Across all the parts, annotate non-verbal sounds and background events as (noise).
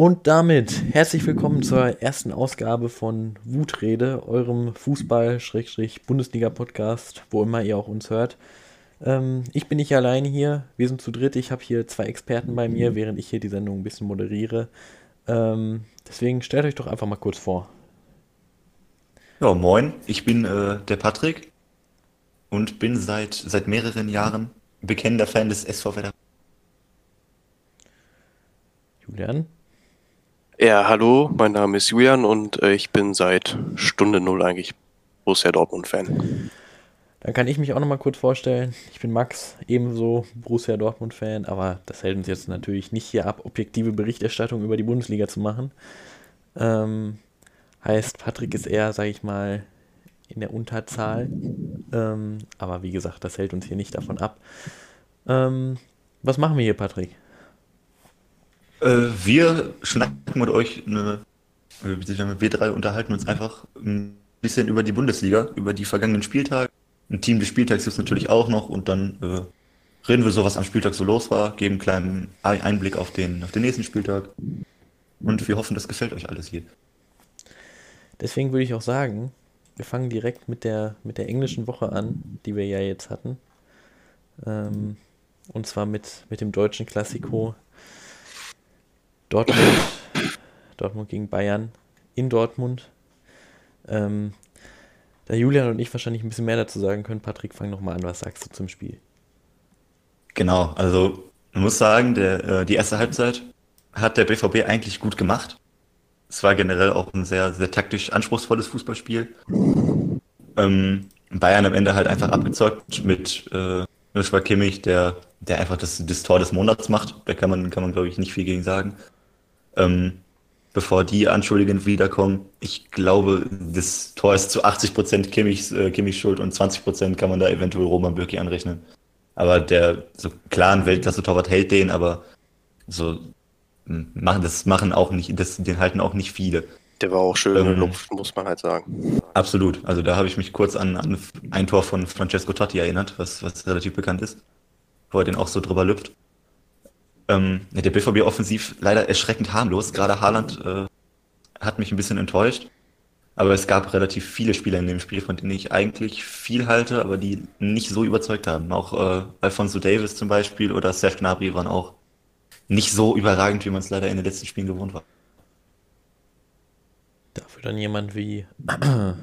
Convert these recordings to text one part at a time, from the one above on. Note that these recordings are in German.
Und damit herzlich willkommen zur ersten Ausgabe von Wutrede, eurem Fußball-Bundesliga-Podcast, wo immer ihr auch uns hört. Ähm, ich bin nicht alleine hier, wir sind zu dritt. Ich habe hier zwei Experten bei mir, während ich hier die Sendung ein bisschen moderiere. Ähm, deswegen stellt euch doch einfach mal kurz vor. Ja, moin, ich bin äh, der Patrick und bin seit, seit mehreren Jahren bekennender Fan des SV Werder. Julian? Ja, hallo, mein Name ist Julian und äh, ich bin seit Stunde Null eigentlich Borussia Dortmund-Fan. Dann kann ich mich auch nochmal kurz vorstellen. Ich bin Max, ebenso Borussia Dortmund-Fan, aber das hält uns jetzt natürlich nicht hier ab, objektive Berichterstattung über die Bundesliga zu machen. Ähm, heißt, Patrick ist eher, sag ich mal, in der Unterzahl. Ähm, aber wie gesagt, das hält uns hier nicht davon ab. Ähm, was machen wir hier, Patrick? Äh, wir schnacken mit euch eine, wir drei unterhalten uns einfach ein bisschen über die Bundesliga, über die vergangenen Spieltage. Ein Team des Spieltags gibt es natürlich auch noch und dann äh, reden wir so, was am Spieltag so los war, geben einen kleinen Einblick auf den, auf den nächsten Spieltag und wir hoffen, das gefällt euch alles hier. Deswegen würde ich auch sagen, wir fangen direkt mit der, mit der englischen Woche an, die wir ja jetzt hatten. Ähm, und zwar mit, mit dem deutschen Klassiko Dortmund, Dortmund gegen Bayern in Dortmund. Ähm, da Julian und ich wahrscheinlich ein bisschen mehr dazu sagen können, Patrick, fang nochmal an, was sagst du zum Spiel? Genau, also man muss sagen, der, äh, die erste Halbzeit hat der BVB eigentlich gut gemacht. Es war generell auch ein sehr, sehr taktisch anspruchsvolles Fußballspiel. Ähm, Bayern am Ende halt einfach abgezockt mit äh, Joshua Kimmich, der, der einfach das, das Tor des Monats macht. Da kann man, kann man glaube ich, nicht viel gegen sagen ähm, bevor die Anschuldigungen wiederkommen. Ich glaube, das Tor ist zu 80 Prozent Kimmichs, äh, Kimmichs Schuld und 20 Prozent kann man da eventuell Roman Bürki anrechnen. Aber der so klaren Weltklasse-Torwart hält den, aber so machen das machen auch nicht, das, den halten auch nicht viele. Der war auch schön ähm, Luft, muss man halt sagen. Absolut. Also da habe ich mich kurz an, an ein Tor von Francesco Totti erinnert, was, was relativ bekannt ist, wo er den auch so drüber lüpft. Ähm, der BVB offensiv leider erschreckend harmlos. Gerade Haaland äh, hat mich ein bisschen enttäuscht. Aber es gab relativ viele Spieler in dem Spiel, von denen ich eigentlich viel halte, aber die nicht so überzeugt haben. Auch äh, Alfonso Davis zum Beispiel oder Seth Gnabry waren auch nicht so überragend, wie man es leider in den letzten Spielen gewohnt war. Dafür dann jemand wie, (clears throat)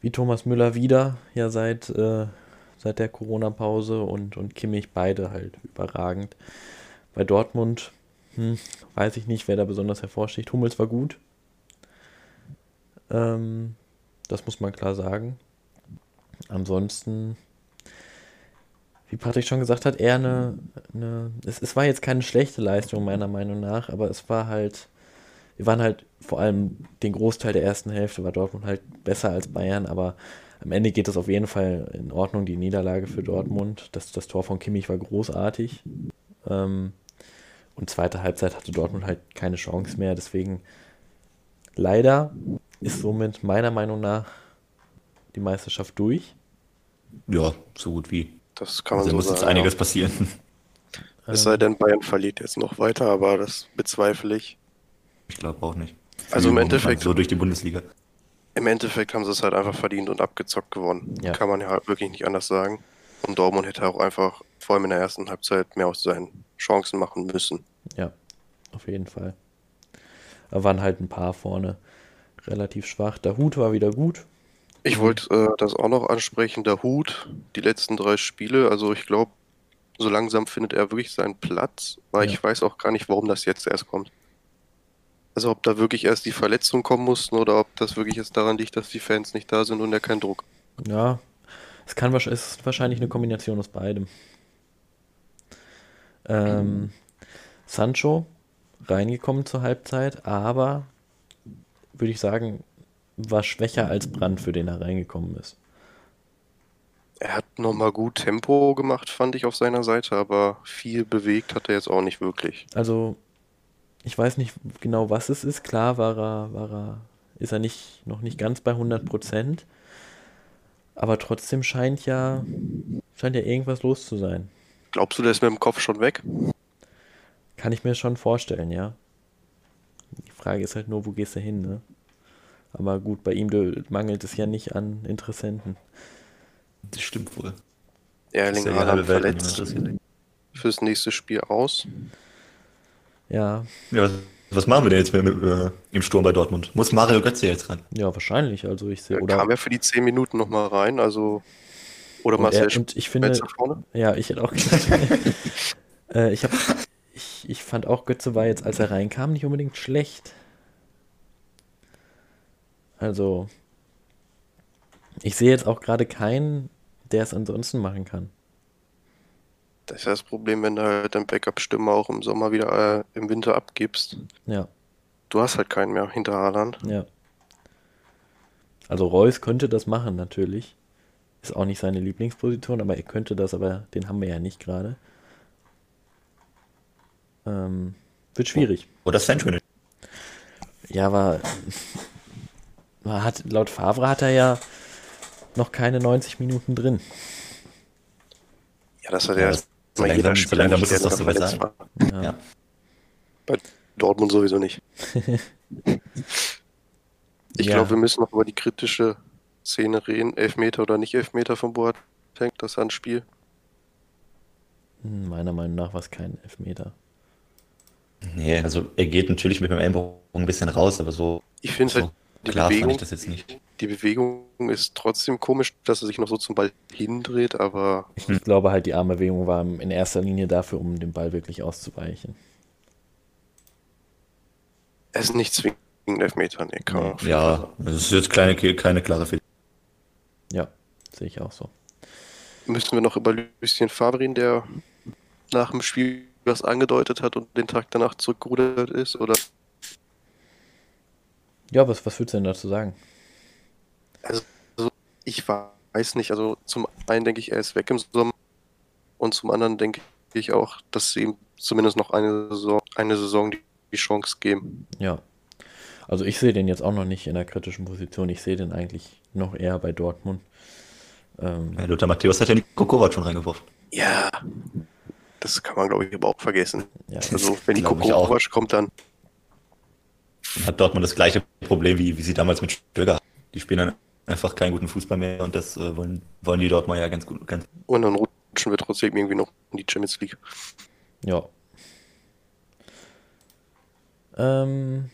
wie Thomas Müller wieder, ja seit äh, seit der Corona-Pause und, und Kimmich beide halt überragend. Bei Dortmund hm, weiß ich nicht, wer da besonders hervorsticht. Hummels war gut. Ähm, das muss man klar sagen. Ansonsten, wie Patrick schon gesagt hat, eher eine. eine es, es war jetzt keine schlechte Leistung, meiner Meinung nach, aber es war halt. Wir waren halt vor allem den Großteil der ersten Hälfte war Dortmund halt besser als Bayern, aber am Ende geht es auf jeden Fall in Ordnung, die Niederlage für Dortmund. Das, das Tor von Kimmich war großartig. Ähm, und zweite Halbzeit hatte Dortmund halt keine Chance mehr. Deswegen leider ist somit meiner Meinung nach die Meisterschaft durch. Ja, so gut wie. Das kann man also so muss sagen, jetzt einiges ja. passieren. Es sei denn, Bayern verliert jetzt noch weiter, aber das bezweifle ich. Ich glaube auch nicht. Also im Endeffekt. So durch die Bundesliga. Im Endeffekt haben sie es halt einfach verdient und abgezockt gewonnen. Ja. Kann man ja halt wirklich nicht anders sagen. Und Dortmund hätte auch einfach, vor allem in der ersten Halbzeit, mehr aus seinen Chancen machen müssen. Ja, auf jeden Fall. Da waren halt ein paar vorne relativ schwach. Der Hut war wieder gut. Ich wollte äh, das auch noch ansprechen. Der Hut, die letzten drei Spiele, also ich glaube, so langsam findet er wirklich seinen Platz, weil ja. ich weiß auch gar nicht, warum das jetzt erst kommt. Also ob da wirklich erst die Verletzungen kommen mussten oder ob das wirklich jetzt daran liegt, dass die Fans nicht da sind und er keinen Druck. Ja, es kann es ist wahrscheinlich eine Kombination aus beidem. Ähm, Sancho reingekommen zur Halbzeit, aber würde ich sagen, war schwächer als Brand, für den er reingekommen ist. Er hat nochmal gut Tempo gemacht, fand ich auf seiner Seite, aber viel bewegt hat er jetzt auch nicht wirklich. Also ich weiß nicht genau, was es ist. Klar war er, war er, ist er nicht, noch nicht ganz bei 100 Prozent. Aber trotzdem scheint ja, scheint ja irgendwas los zu sein. Glaubst du, der ist mit dem Kopf schon weg? Kann ich mir schon vorstellen, ja. Die Frage ist halt nur, wo gehst du hin, ne? Aber gut, bei ihm mangelt es ja nicht an Interessenten. Das stimmt wohl. Erling Haaland verletzt fürs nächste Spiel aus. Ja, Ja, was, was machen wir denn jetzt mit, mit, äh, im Sturm bei Dortmund? Muss Mario Götze jetzt ran? ja, wahrscheinlich. Also ich sehe, Er oder, kam ja für die 10 Minuten nochmal rein, also. Oder und, Marcel er, und ich finde, ja, ich hätte auch gedacht, (laughs) äh, ich habe, ich, ich fand auch Götze war jetzt, als er reinkam, nicht unbedingt schlecht. Also, ich sehe jetzt auch gerade keinen, der es ansonsten machen kann. Das ist ja das Problem, wenn du halt dein Backup-Stimme auch im Sommer wieder äh, im Winter abgibst. Ja, Du hast halt keinen mehr hinter Haaland. ja. Also Reus könnte das machen, natürlich. Ist auch nicht seine Lieblingsposition, aber er könnte das, aber den haben wir ja nicht gerade. Ähm, wird schwierig. Oder Sancho nicht? Ja, aber (laughs) man hat, laut Favre hat er ja noch keine 90 Minuten drin. Ja, das hat Ja, ja, so jeder langsam- so Spieler, muss es doch soweit verletzt sein. Ja. Ja. Dortmund sowieso nicht. (laughs) Ich Ja. glaube, wir müssen noch über die kritische Szene reden. Elfmeter oder nicht Elfmeter von Boateng, das Handspiel. Hm, Meiner Meinung nach war es kein Elfmeter. Nee, also er geht natürlich mit dem Ellbogen ein bisschen raus, aber so, Ich finde so halt, die klar fand Bewegung, ich das jetzt nicht. die Bewegung ist trotzdem komisch, dass er sich noch so zum Ball hindreht, aber Ich, glaube halt, die Armbewegung war in erster Linie dafür, um dem Ball wirklich auszuweichen. es ist nicht zwingend Elfmeter. Nee, kann Ja, das ist jetzt keine, keine klare Fehler. Ja, sehe ich auch so. Müssen wir noch über Lucien reden, der nach dem Spiel was angedeutet hat und den Tag danach zurückgerudert ist? Oder Ja, was, was würdest du denn dazu sagen? Also, ich weiß nicht. Also, zum einen denke ich, er ist weg im Sommer. Und zum anderen denke ich auch, dass sie ihm zumindest noch eine Saison, eine Saison die die Chance geben. Ja. Also ich sehe den jetzt auch noch nicht in der kritischen Position. Ich sehe den eigentlich noch eher bei Dortmund. Ähm, Ja, Lothar Matthäus hat ja Nico Kovac schon reingeworfen. Ja. Das kann man, glaube ich, aber auch vergessen. ja, Also, wenn auch. Kovac kommt, dann. Hat Dortmund das gleiche Problem, wie, wie sie damals mit Stöger hatten. Die spielen dann einfach keinen guten Fußball mehr und das äh, wollen, wollen die Dortmund ja ganz gut. Ganz, Und dann rutschen wir trotzdem irgendwie noch in die Champions League. ja. Ähm,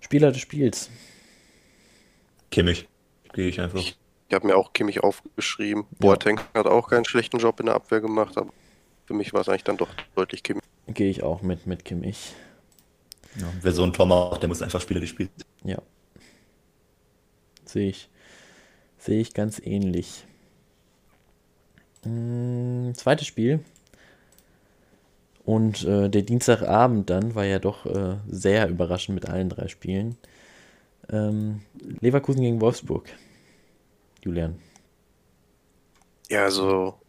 Spieler des Spiels. Kimmich. Gehe ich einfach. Ich habe mir auch Kimmich aufgeschrieben. Boateng hat auch keinen schlechten Job in der Abwehr gemacht, aber für mich war es eigentlich dann doch deutlich Kimmich. Gehe ich auch mit, mit Kimmich. Ja, wer so ein Tor macht, der muss einfach Spieler Spiels. Ja. Sehe ich. Sehe ich ganz ähnlich. Mm, zweites Spiel. Und äh, der Dienstagabend dann war ja doch äh, sehr überraschend mit allen drei Spielen. Ähm, Leverkusen gegen Wolfsburg. Julian. Ja, also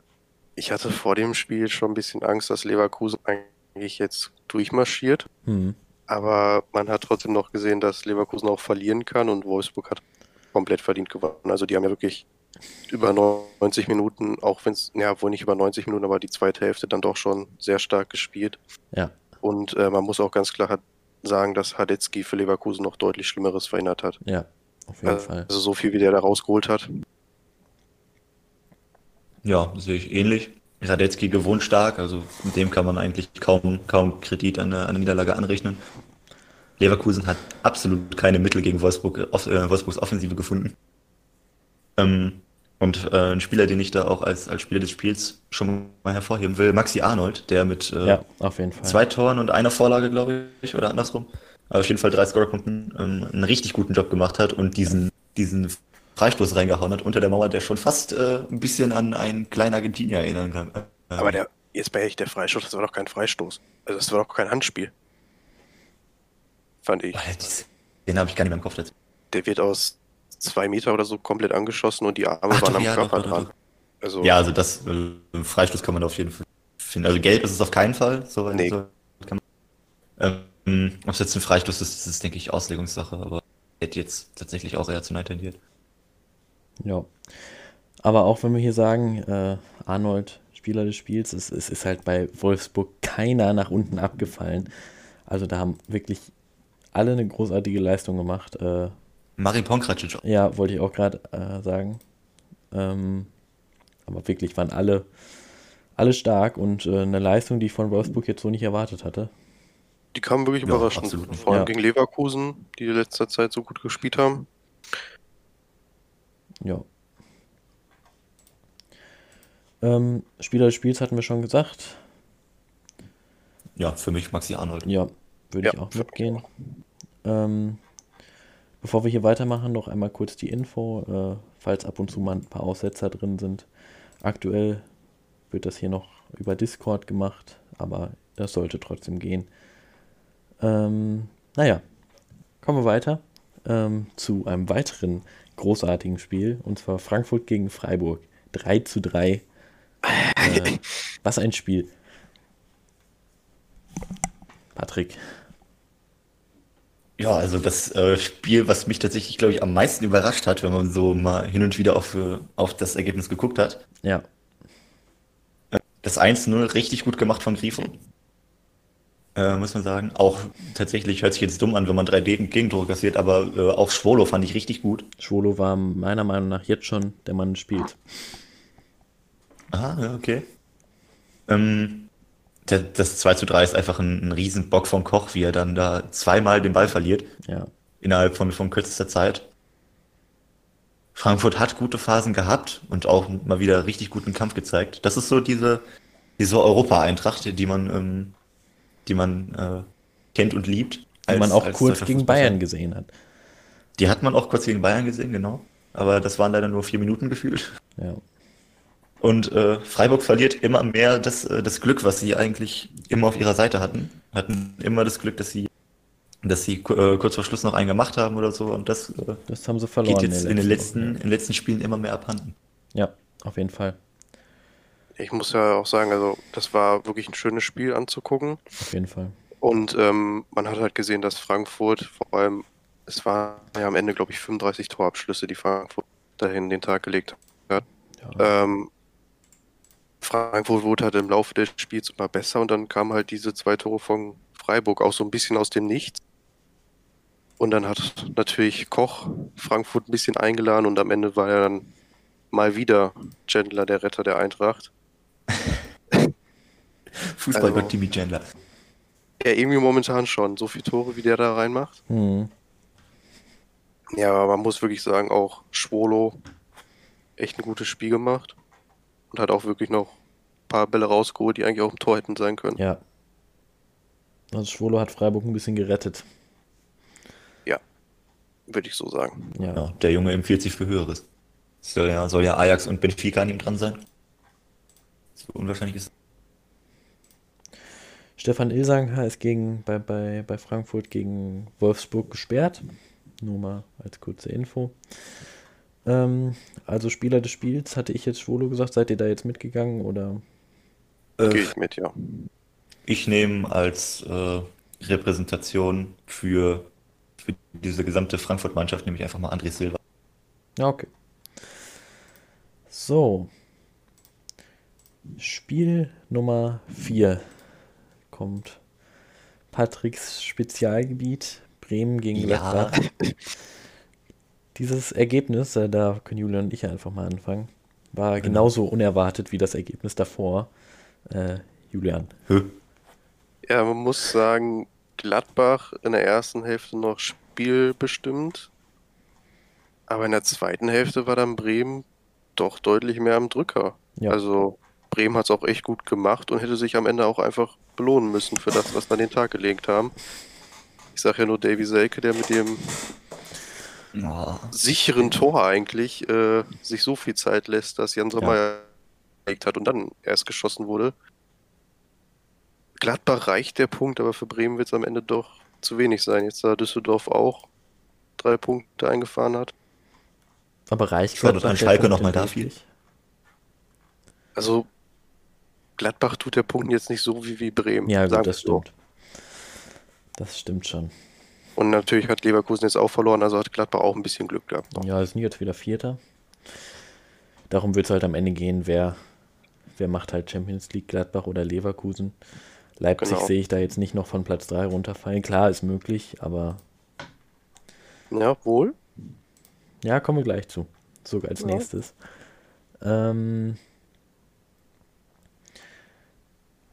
ich hatte vor dem Spiel schon ein bisschen Angst, dass Leverkusen eigentlich jetzt durchmarschiert. Hm. Aber man hat trotzdem noch gesehen, dass Leverkusen auch verlieren kann und Wolfsburg hat komplett verdient gewonnen. Also die haben ja wirklich über 90 Minuten, auch wenn es, ja, wohl nicht über 90 Minuten, aber die zweite Hälfte dann doch schon sehr stark gespielt. Ja. Und äh, man muss auch ganz klar sagen, dass Hadecki für Leverkusen noch deutlich Schlimmeres verhindert hat. Ja, auf jeden Fall. Also so viel, wie der da rausgeholt hat. Ja, sehe ich ähnlich. Radetzky gewohnt stark, also mit dem kann man eigentlich kaum, kaum Kredit an der, an der Niederlage anrechnen. Leverkusen hat absolut keine Mittel gegen Wolfsburg, off, äh, Wolfsburgs Offensive gefunden. Ähm, und äh, ein Spieler, den ich da auch als, als Spieler des Spiels schon mal hervorheben will, Maxi Arnold, der mit äh, Ja, zwei Toren und einer Vorlage, glaube ich, oder andersrum. Aber auf jeden Fall drei Scorerpunkten ähm, einen richtig guten Job gemacht hat und diesen, diesen Freistoß reingehauen hat unter der Mauer, der schon fast äh, ein bisschen an einen kleinen Argentinier erinnern kann. Aber der, jetzt bei echt der Freistoß, das war doch kein Freistoß. Also das war doch kein Handspiel. Fand ich. Den habe ich gar nicht mehr im Kopf dazu. Der wird aus zwei Meter oder so komplett angeschossen und die Arme Ach, waren am ja, Körper dran. Also Ja, also das äh, Freistoß kann man auf jeden Fall finden. Also gelb ist es auf keinen Fall. So, Nee. so kann man, ähm, ob es jetzt ein Freistoß ist, das ist, denke ich, Auslegungssache, aber hätte jetzt tatsächlich auch eher zu Nein tendiert. Ja. Aber auch wenn wir hier sagen, äh, Arnold Spieler des Spiels. Es, es ist halt bei Wolfsburg keiner nach unten abgefallen. Also da haben wirklich alle eine großartige Leistung gemacht. Äh, Marin Pongracic. ja, wollte ich auch gerade äh, sagen. Ähm, aber wirklich waren alle, alle stark und äh, eine Leistung, die ich von Wolfsburg jetzt so nicht erwartet hatte. Die kamen wirklich Ja, überraschend. absolut. Vor allem Ja. gegen Leverkusen, die in letzter Zeit so gut gespielt haben. Ja. Ähm, Spieler des Spiels hatten wir schon gesagt. Ja, für mich Maxi Arnold. Ja, würde Ja, ich auch mitgehen. Ähm, bevor wir hier weitermachen, noch einmal kurz die Info, äh, falls ab und zu mal ein paar Aussetzer drin sind. Aktuell wird das hier noch über Discord gemacht, aber das sollte trotzdem gehen. Ähm, naja, kommen wir weiter ähm, zu einem weiteren großartigen Spiel, und zwar Frankfurt gegen Freiburg. 3 zu 3. Äh, was ein Spiel. Patrick. Ja, also das äh, Spiel, was mich tatsächlich, glaube ich, am meisten überrascht hat, wenn man so mal hin und wieder auf, äh, auf das Ergebnis geguckt hat. Ja, Das 1-0 richtig gut gemacht von Grifo. Äh, muss man sagen. Auch tatsächlich hört sich jetzt dumm an, wenn man 3D Gegentore kassiert, aber äh, auch Schwolo fand ich richtig gut. Schwolo war meiner Meinung nach jetzt schon der Mann des Spiels. Ah, ja, okay. Ähm, der, das 2 zu 3 ist einfach ein, ein riesen Bock von Koch, wie er dann da zweimal den Ball verliert, Ja, innerhalb von, von kürzester Zeit. Frankfurt hat gute Phasen gehabt und auch mal wieder richtig guten Kampf gezeigt. Das ist so diese, diese Europa-Eintracht, die man, ähm, die man äh, kennt und liebt. die als- man auch kurz gegen. Bayern gesehen hat. Die hat man auch kurz gegen Bayern gesehen, genau. Aber das waren leider nur vier Minuten gefühlt. Ja, Und äh, Freiburg verliert immer mehr das, äh, das Glück, was sie eigentlich immer auf ihrer Seite hatten. Hatten immer das Glück, dass sie, dass sie äh, kurz vor Schluss noch einen gemacht haben oder so. Und das äh, das haben sie verloren. geht jetzt in den letzten, in den letzten Spielen immer mehr abhanden. Ja, auf jeden Fall. Ich muss ja auch sagen, also das war wirklich ein schönes Spiel anzugucken. Auf jeden Fall. Und ähm, man hat halt gesehen, dass Frankfurt vor allem, es waren ja am Ende, glaube ich, 35 Torabschlüsse, die Frankfurt dahin den Tag gelegt hat. Ja, Ähm, Frankfurt wurde halt im Laufe des Spiels immer besser und dann kamen halt diese zwei Tore von Freiburg auch so ein bisschen aus dem Nichts. Und dann hat natürlich Koch Frankfurt ein bisschen eingeladen und am Ende war er dann mal wieder Chandler, der Retter der Eintracht. (laughs) Fußballgott Also- Timmy Chandler. Ja, irgendwie momentan schon. So viele Tore, wie der da reinmacht. hm, Ja, aber man muss wirklich sagen, auch Schwolo echt ein gutes Spiel gemacht und hat auch wirklich noch ein paar Bälle rausgeholt, die eigentlich auch im Tor hätten sein können. ja. Also Schwolo hat Freiburg ein bisschen gerettet. Würde ich so sagen. Ja, Ja, der Junge empfiehlt sich für Höheres. Soll ja, soll ja Ajax und Benfica an ihm dran sein. So unwahrscheinlich ist. Stefan Ilsanker ist gegen, bei, bei, bei Frankfurt gegen Wolfsburg gesperrt. Nur mal als kurze Info. Ähm, also Spieler des Spiels, hatte ich jetzt Schwolo gesagt. Seid ihr da jetzt mitgegangen oder? Äh, Gehe ich mit, ja. Ich nehme als äh, Repräsentation für, für diese gesamte Frankfurt-Mannschaft nehme ich einfach mal André Silva. Ja, okay. So. Spiel Nummer 4 kommt. Patricks Spezialgebiet. Bremen gegen Ja. Gladbach. Dieses Ergebnis, äh, da können Julian und ich einfach mal anfangen, war Genau. genauso unerwartet wie das Ergebnis davor. Äh, Julian. Ja, man muss sagen, Gladbach in der ersten Hälfte noch spielbestimmt. Aber in der zweiten Hälfte war dann Bremen doch deutlich mehr am Drücker. Ja. Also Bremen hat es auch echt gut gemacht und hätte sich am Ende auch einfach belohnen müssen für das, was sie an den Tag gelegt haben. Ich sage ja nur Davy Selke, der mit dem Oh, sicheren Tor eigentlich äh, sich so viel Zeit lässt, dass Jan Sommer gelegt hat und dann erst geschossen wurde. Gladbach reicht der Punkt, aber für Bremen wird es am Ende doch zu wenig sein. Jetzt da Düsseldorf auch drei Punkte eingefahren hat. Aber reicht Gladbach an Schalke Punkt noch mal denn da wirklich? Also Gladbach tut der Punkt jetzt nicht so wie, wie Bremen. Ja, gut, das so. stimmt. Das stimmt schon. Und natürlich hat Leverkusen jetzt auch verloren, also hat Gladbach auch ein bisschen Glück gehabt. Ja, es sind jetzt wieder Vierter. Darum wird es halt am Ende gehen, wer, wer macht halt Champions League, Gladbach oder Leverkusen. Leipzig Genau. sehe ich da jetzt nicht noch von Platz 3 runterfallen. Klar, ist möglich, aber Ja, wohl. ja, kommen wir gleich zu. So als Ja. nächstes. Ähm,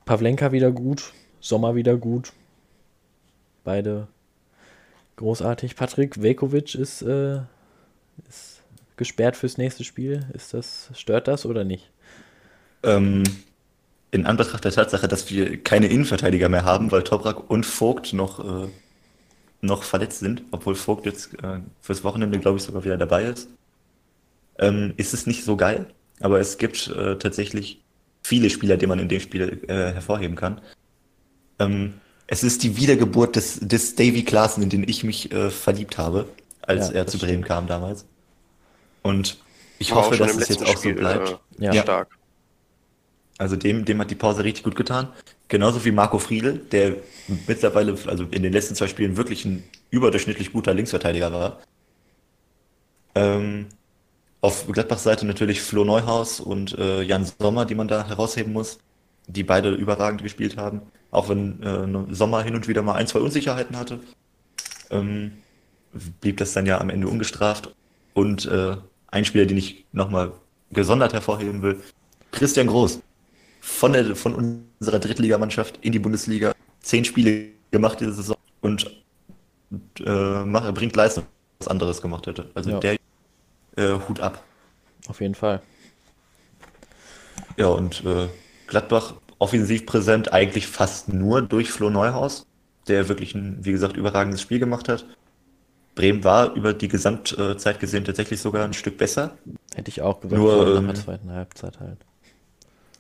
Pavlenka wieder gut, Sommer wieder gut. Beide großartig. Patrick Velkovic ist, äh, ist gesperrt fürs nächste Spiel. Ist das, stört das oder nicht? Ähm, in Anbetracht der Tatsache, dass wir keine Innenverteidiger mehr haben, weil Toprak und Vogt noch, äh, noch verletzt sind, obwohl Vogt jetzt äh, fürs Wochenende, glaube ich, sogar wieder dabei ist, ähm, ist es nicht so geil. Aber es gibt äh, tatsächlich viele Spieler, die man in dem Spiel äh, hervorheben kann. Ähm, es ist die Wiedergeburt des, des Davy Klaassen, in den ich mich äh, verliebt habe, als Ja, er zu Bremen stimmt. kam damals. Und ich War hoffe, dass es jetzt auch so Spiel, bleibt. Äh, Ja. Ja. stark. Also dem, dem hat die Pause richtig gut getan. Genauso wie Marco Friedl, der mittlerweile, also in den letzten zwei Spielen wirklich ein überdurchschnittlich guter Linksverteidiger war. Ähm, auf Gladbachs Seite natürlich Flo Neuhaus und äh, Jan Sommer, die man da herausheben muss, die beide überragend gespielt haben. Auch wenn äh, Sommer hin und wieder mal ein, zwei Unsicherheiten hatte, ähm, blieb das dann ja am Ende ungestraft. Und äh, ein Spieler, den ich nochmal gesondert hervorheben will, Christian Groß von, der, von unserer Drittligamannschaft in die Bundesliga. Zehn Spiele gemacht diese Saison und äh, macht, bringt Leistung, was anderes gemacht hätte. Also Ja. der äh, Hut ab. Auf jeden Fall. Ja, und äh, Gladbach offensiv präsent eigentlich fast nur durch Flo Neuhaus, der wirklich ein, wie gesagt, überragendes Spiel gemacht hat. Bremen war über die Gesamtzeit gesehen tatsächlich sogar ein Stück besser. Hätte ich auch gesagt, Nur, ähm, der zweiten Halbzeit halt.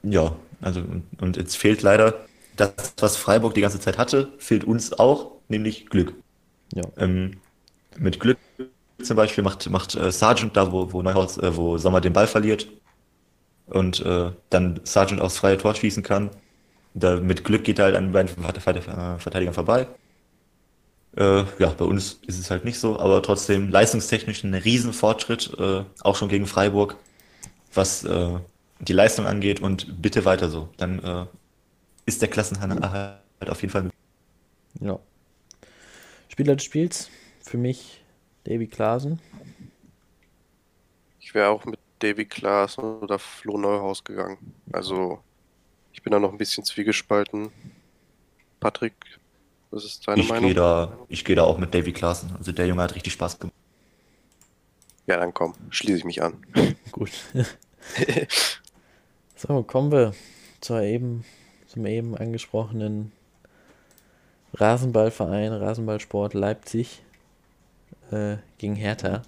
Ja, also und, und jetzt fehlt leider das, was Freiburg die ganze Zeit hatte, fehlt uns auch, nämlich Glück. Ja. Ähm, mit Glück zum Beispiel macht, macht äh, Sargent da, wo, wo Neuhaus, äh, wo Sommer den Ball verliert und äh, dann Sargent aufs freie Tor schießen kann. Da, mit Glück geht er halt an den beiden äh, Verteidigern vorbei. Äh, ja, bei uns ist es halt nicht so, aber trotzdem leistungstechnisch ein Riesenfortschritt, äh, auch schon gegen Freiburg, was äh, die Leistung angeht und bitte weiter so. Dann äh, ist der Klassenerhalt halt auf jeden Fall Ja. Spieler des Spiels für mich Davy Klaasen. Ich wäre auch mit Davy Klaas oder Flo Neuhaus gegangen. Also, ich bin da noch ein bisschen zwiegespalten. Patrick, was ist deine Ich Meinung? gehe da, ich gehe da auch mit Davy Klaassen. Also der Junge hat richtig Spaß gemacht. Ja, dann komm, schließe ich mich an. (laughs) Gut. (laughs) so, kommen wir zur eben, zum eben angesprochenen Rasenballverein, Rasenballsport Leipzig äh, gegen Hertha.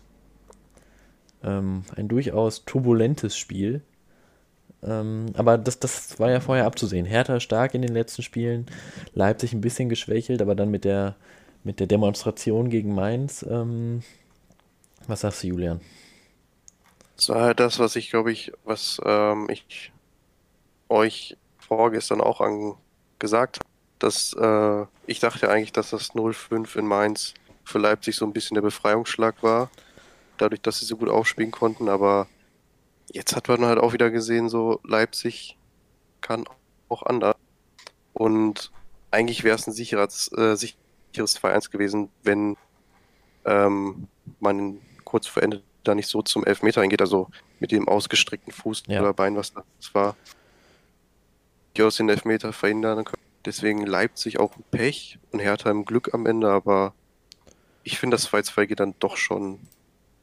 Ähm, ein durchaus turbulentes Spiel. Ähm, aber das, das war ja vorher abzusehen. Hertha stark in den letzten Spielen, Leipzig ein bisschen geschwächelt, aber dann mit der, mit der Demonstration gegen Mainz. Ähm, was sagst du, Julian? Das war halt das, was ich, glaube ich, was ähm, ich euch vorgestern auch an gesagt habe. Dass, äh, ich dachte eigentlich, dass das 0-5 in Mainz für Leipzig so ein bisschen der Befreiungsschlag war. Dadurch, dass sie so gut aufspielen konnten. Aber jetzt hat man halt auch wieder gesehen, so Leipzig kann auch anders. Und eigentlich wäre es ein sicheres, äh, sicheres 2-1 gewesen, wenn ähm, man kurz vor Ende da nicht so zum Elfmeter hingeht, also mit dem ausgestreckten Fuß Ja. oder Bein, was das war, die aus den Elfmeter verhindern können. Deswegen Leipzig auch ein Pech und Hertha im Glück am Ende, aber ich finde, das 2-2 geht dann doch schon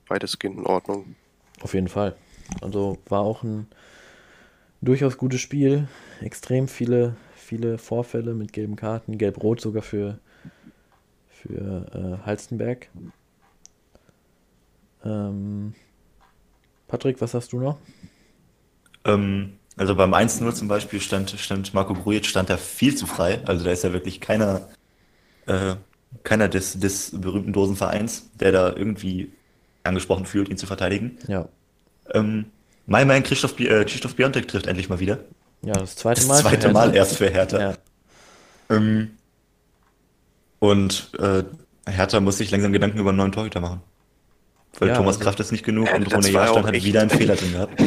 weitestgehend in Ordnung. Auf jeden Fall. Also war auch ein durchaus gutes Spiel. Extrem viele, viele Vorfälle mit gelben Karten, gelb-rot sogar für, für äh, Halstenberg. Ähm, Patrick, was hast du noch? Ähm, also beim 1-0 zum Beispiel stand, stand Marco Grujic stand da viel zu frei. Also da ist ja wirklich keiner, äh, keiner des, des berühmten Dosenvereins, der da irgendwie angesprochen fühlt, ihn zu verteidigen. Ja, Ähm, mein Mann Christoph, äh, Christoph Biontek trifft endlich mal wieder. ja das zweite Das Mal. für zweite Hertha. Mal erst für Hertha. Ja, Ähm, und äh, Hertha muss sich langsam Gedanken über einen neuen Torhüter machen. Weil Ja, Thomas also- Kraft ist nicht genug und das Rone war Jahrstein hat echt- wieder einen (laughs) Fehler drin gehabt.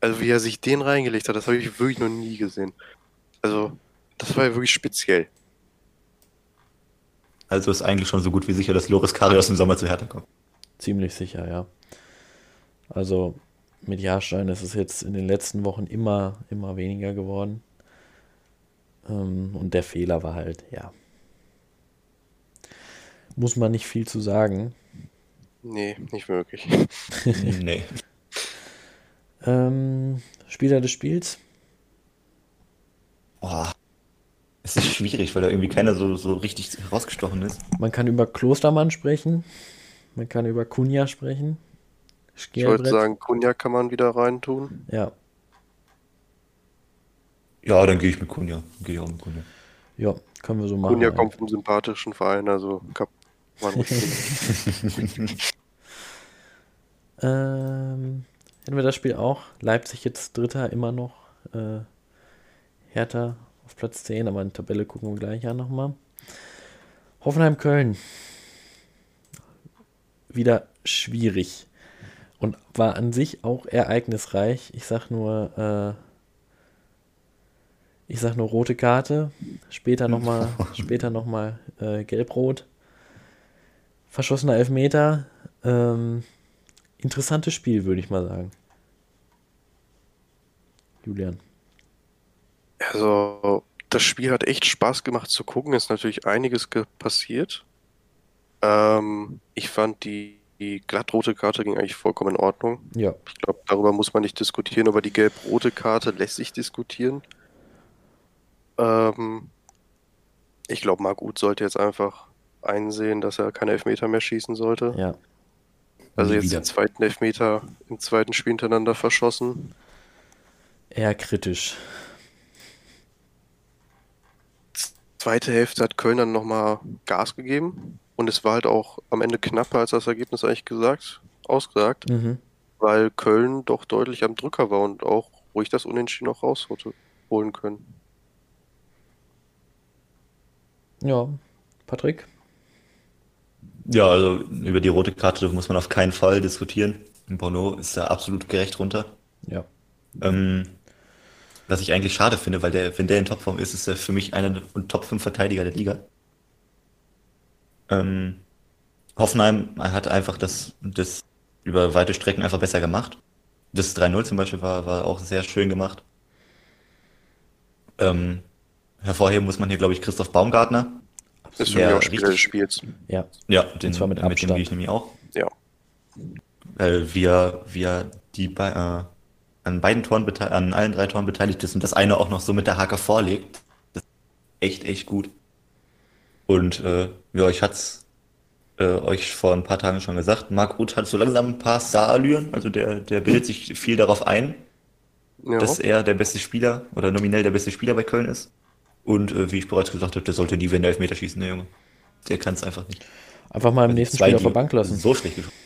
Also wie er sich den reingelegt hat, das habe ich wirklich noch nie gesehen. Also, das war ja wirklich speziell. Also ist eigentlich schon so gut wie sicher, dass Loris Kari aus dem Sommer zu Hertha kommt. Ziemlich sicher, ja. Also mit Jahrstein ist es jetzt in den letzten Wochen immer, immer weniger geworden. Ähm, und der Fehler war halt, ja. Muss man nicht viel zu sagen. Nee, nicht wirklich. (laughs) nee. Ähm, Spieler des Spiels? Boah. Es ist schwierig, weil da irgendwie keiner so, so richtig herausgestochen ist. Man kann über Klostermann sprechen. Man kann über Kunja sprechen. Ich wollte sagen, Kunja kann man wieder reintun. Ja. Ja, dann gehe ich mit Kunja. Gehe ich auch mit Kunja. Ja, können wir so machen. Kunja kommt vom sympathischen Verein, also kann man (laughs) ähm, hätten wir das Spiel auch. Leipzig jetzt Dritter immer noch. Äh, Hertha auf Platz 10, aber in Tabelle gucken wir gleich an nochmal. Hoffenheim-Köln. Wieder schwierig. Und war an sich auch ereignisreich. Ich sag nur, äh, ich sag nur rote Karte. Später nochmal, (laughs) später nochmal äh, gelb-rot. Verschossener Elfmeter. Ähm, interessantes Spiel, würde ich mal sagen. Julian. Also, das Spiel hat echt Spaß gemacht zu gucken. Ist natürlich einiges passiert. Ähm, ich fand die, die glattrote Karte ging eigentlich vollkommen in Ordnung. Ja. Ich glaube, darüber muss man nicht diskutieren. Über die gelb-rote Karte lässt sich diskutieren. Ähm, ich glaube, Marc Uth sollte jetzt einfach einsehen, dass er keine Elfmeter mehr schießen sollte. Ja. Also jetzt den zweiten Elfmeter im zweiten Spiel hintereinander verschossen. Eher kritisch. Zweite Hälfte hat Köln dann nochmal Gas gegeben. Und es war halt auch am Ende knapper als das Ergebnis eigentlich gesagt, ausgesagt. Mhm. Weil Köln doch deutlich am Drücker war und auch ruhig das Unentschieden noch rausholen können. Ja, Patrick? Ja, also über die rote Karte muss man auf keinen Fall diskutieren. Bono ist da absolut gerecht runter. Ja. Ähm, was ich eigentlich schade finde, weil der, wenn der in Topform ist, ist er für mich einer der Top 5 Verteidiger der Liga. Ähm, Hoffenheim hat einfach das, das über weite Strecken einfach besser gemacht. Das 3-0 zum Beispiel war, war auch sehr schön gemacht. Ähm, hervorheben muss man hier, glaube ich, Christoph Baumgartner. Das ist für mich auch Spieler des Spiels. Ja. Ja, den, zwar mit mit dem gehe ich nämlich auch. Ja. Weil wir, wir die bei, äh, an beiden Toren an allen drei Toren beteiligt ist und das eine auch noch so mit der Hake vorlegt. Das ist echt, echt gut. Und äh, ja, ich hat's äh, euch vor ein paar Tagen schon gesagt, Marc Ruth hat so langsam ein paar Star-Allüren, also der, der bildet sich viel darauf ein, Ja. dass er der beste Spieler oder nominell der beste Spieler bei Köln ist. Und äh, wie ich bereits gesagt habe, der sollte nie wieder Elfmeter schießen, der Junge. Der kann es einfach nicht. Einfach mal im Also nächsten Spiel auf die der Bank lassen. So schlecht geschossen.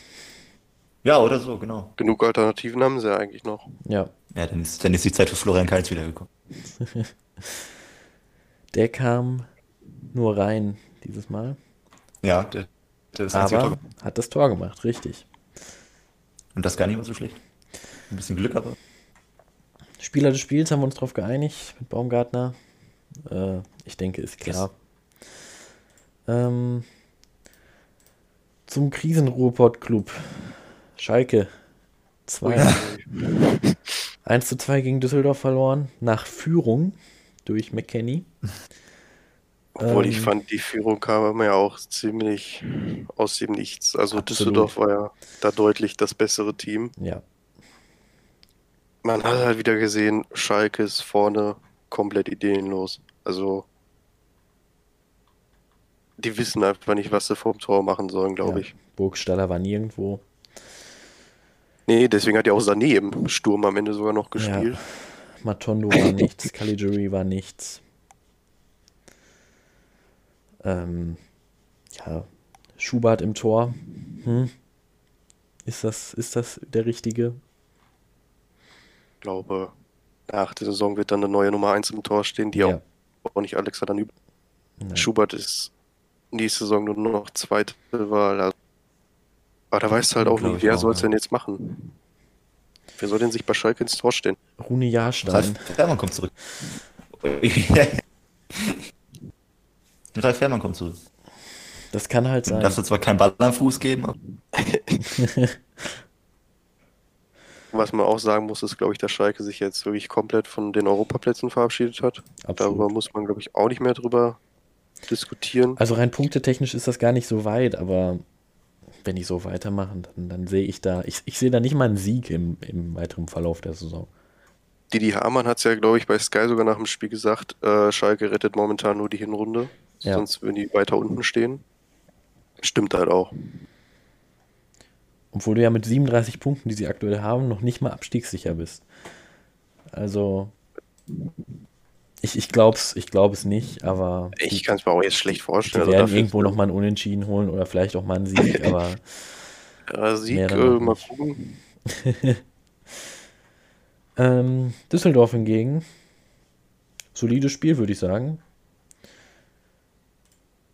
Ja, oder so, genau. Genug Alternativen haben sie ja eigentlich noch. Ja. Ja, dann ist, dann ist die Zeit für Florian Kainz wiedergekommen. (laughs) Der kam nur rein dieses Mal. Ja, der, der ist Aber Tor. hat das Tor gemacht, richtig. Und das gar nicht mal so schlecht. Ein bisschen Glück, aber. Spieler des Spiels haben wir uns drauf geeinigt mit Baumgartner. Äh, ich denke, ist klar. Ähm, zum Krisenruhrpott-Club. Schalke 2. 1 (laughs) zu 2 gegen Düsseldorf verloren. Nach Führung durch McKenny. Obwohl ich Ähm. fand, die Führung kam immer ja auch ziemlich aus dem Nichts. Also Absolut. Düsseldorf war ja da deutlich das bessere Team. Ja, Man hat halt wieder gesehen, Schalke ist vorne komplett ideenlos. Also die wissen einfach nicht, was sie vorm Tor machen sollen, glaube Ja. ich. Burgstaller war nirgendwo. Nee, deswegen hat ja auch Sané im Sturm am Ende sogar noch gespielt. Matondo war (coughs) nichts, Caligiuri war nichts. Ähm, ja, Schubert im Tor. Hm. Ist das, ist das der richtige? Ich glaube, nach der Saison wird dann eine neue Nummer 1 im Tor stehen, die Ja. auch nicht Alexander Nübel. Schubert ist nächste Saison nur noch zweite Wahl. Also- Aber da weißt du halt auch nicht, ich wer soll es ja. denn jetzt machen? Wer soll denn sich bei Schalke ins Tor stellen? Rune Jahrstein. Ralf Fährmann kommt zurück. (laughs) Ralf Fährmann kommt zurück. Das kann halt sein. Darfst du zwar keinen Ball am Fuß geben, aber (laughs) Was man auch sagen muss, ist, glaube ich, dass Schalke sich jetzt wirklich komplett von den Europaplätzen verabschiedet hat. Darüber Absolut. muss man, glaube ich, auch nicht mehr drüber diskutieren. Also rein punktetechnisch ist das gar nicht so weit, aber wenn die so weitermachen, dann, dann sehe ich da, ich, ich sehe da nicht mal einen Sieg im, im weiteren Verlauf der Saison. Didi Hamann hat es ja, glaube ich, bei Sky sogar nach dem Spiel gesagt, äh, Schalke rettet momentan nur die Hinrunde, Ja. sonst würden die weiter unten stehen. Stimmt halt auch. Obwohl du ja mit 37 Punkten, die sie aktuell haben, noch nicht mal abstiegssicher bist. Also, ich, ich glaube es ich glaub es nicht, aber die, Ich kann es mir auch jetzt schlecht die vorstellen. Also werden irgendwo nochmal einen Unentschieden holen oder vielleicht auch mal einen Sieg, (laughs) aber Ja, Sieg, Mehr äh, mal gucken. (laughs) ähm, Düsseldorf hingegen, solides Spiel, würde ich sagen.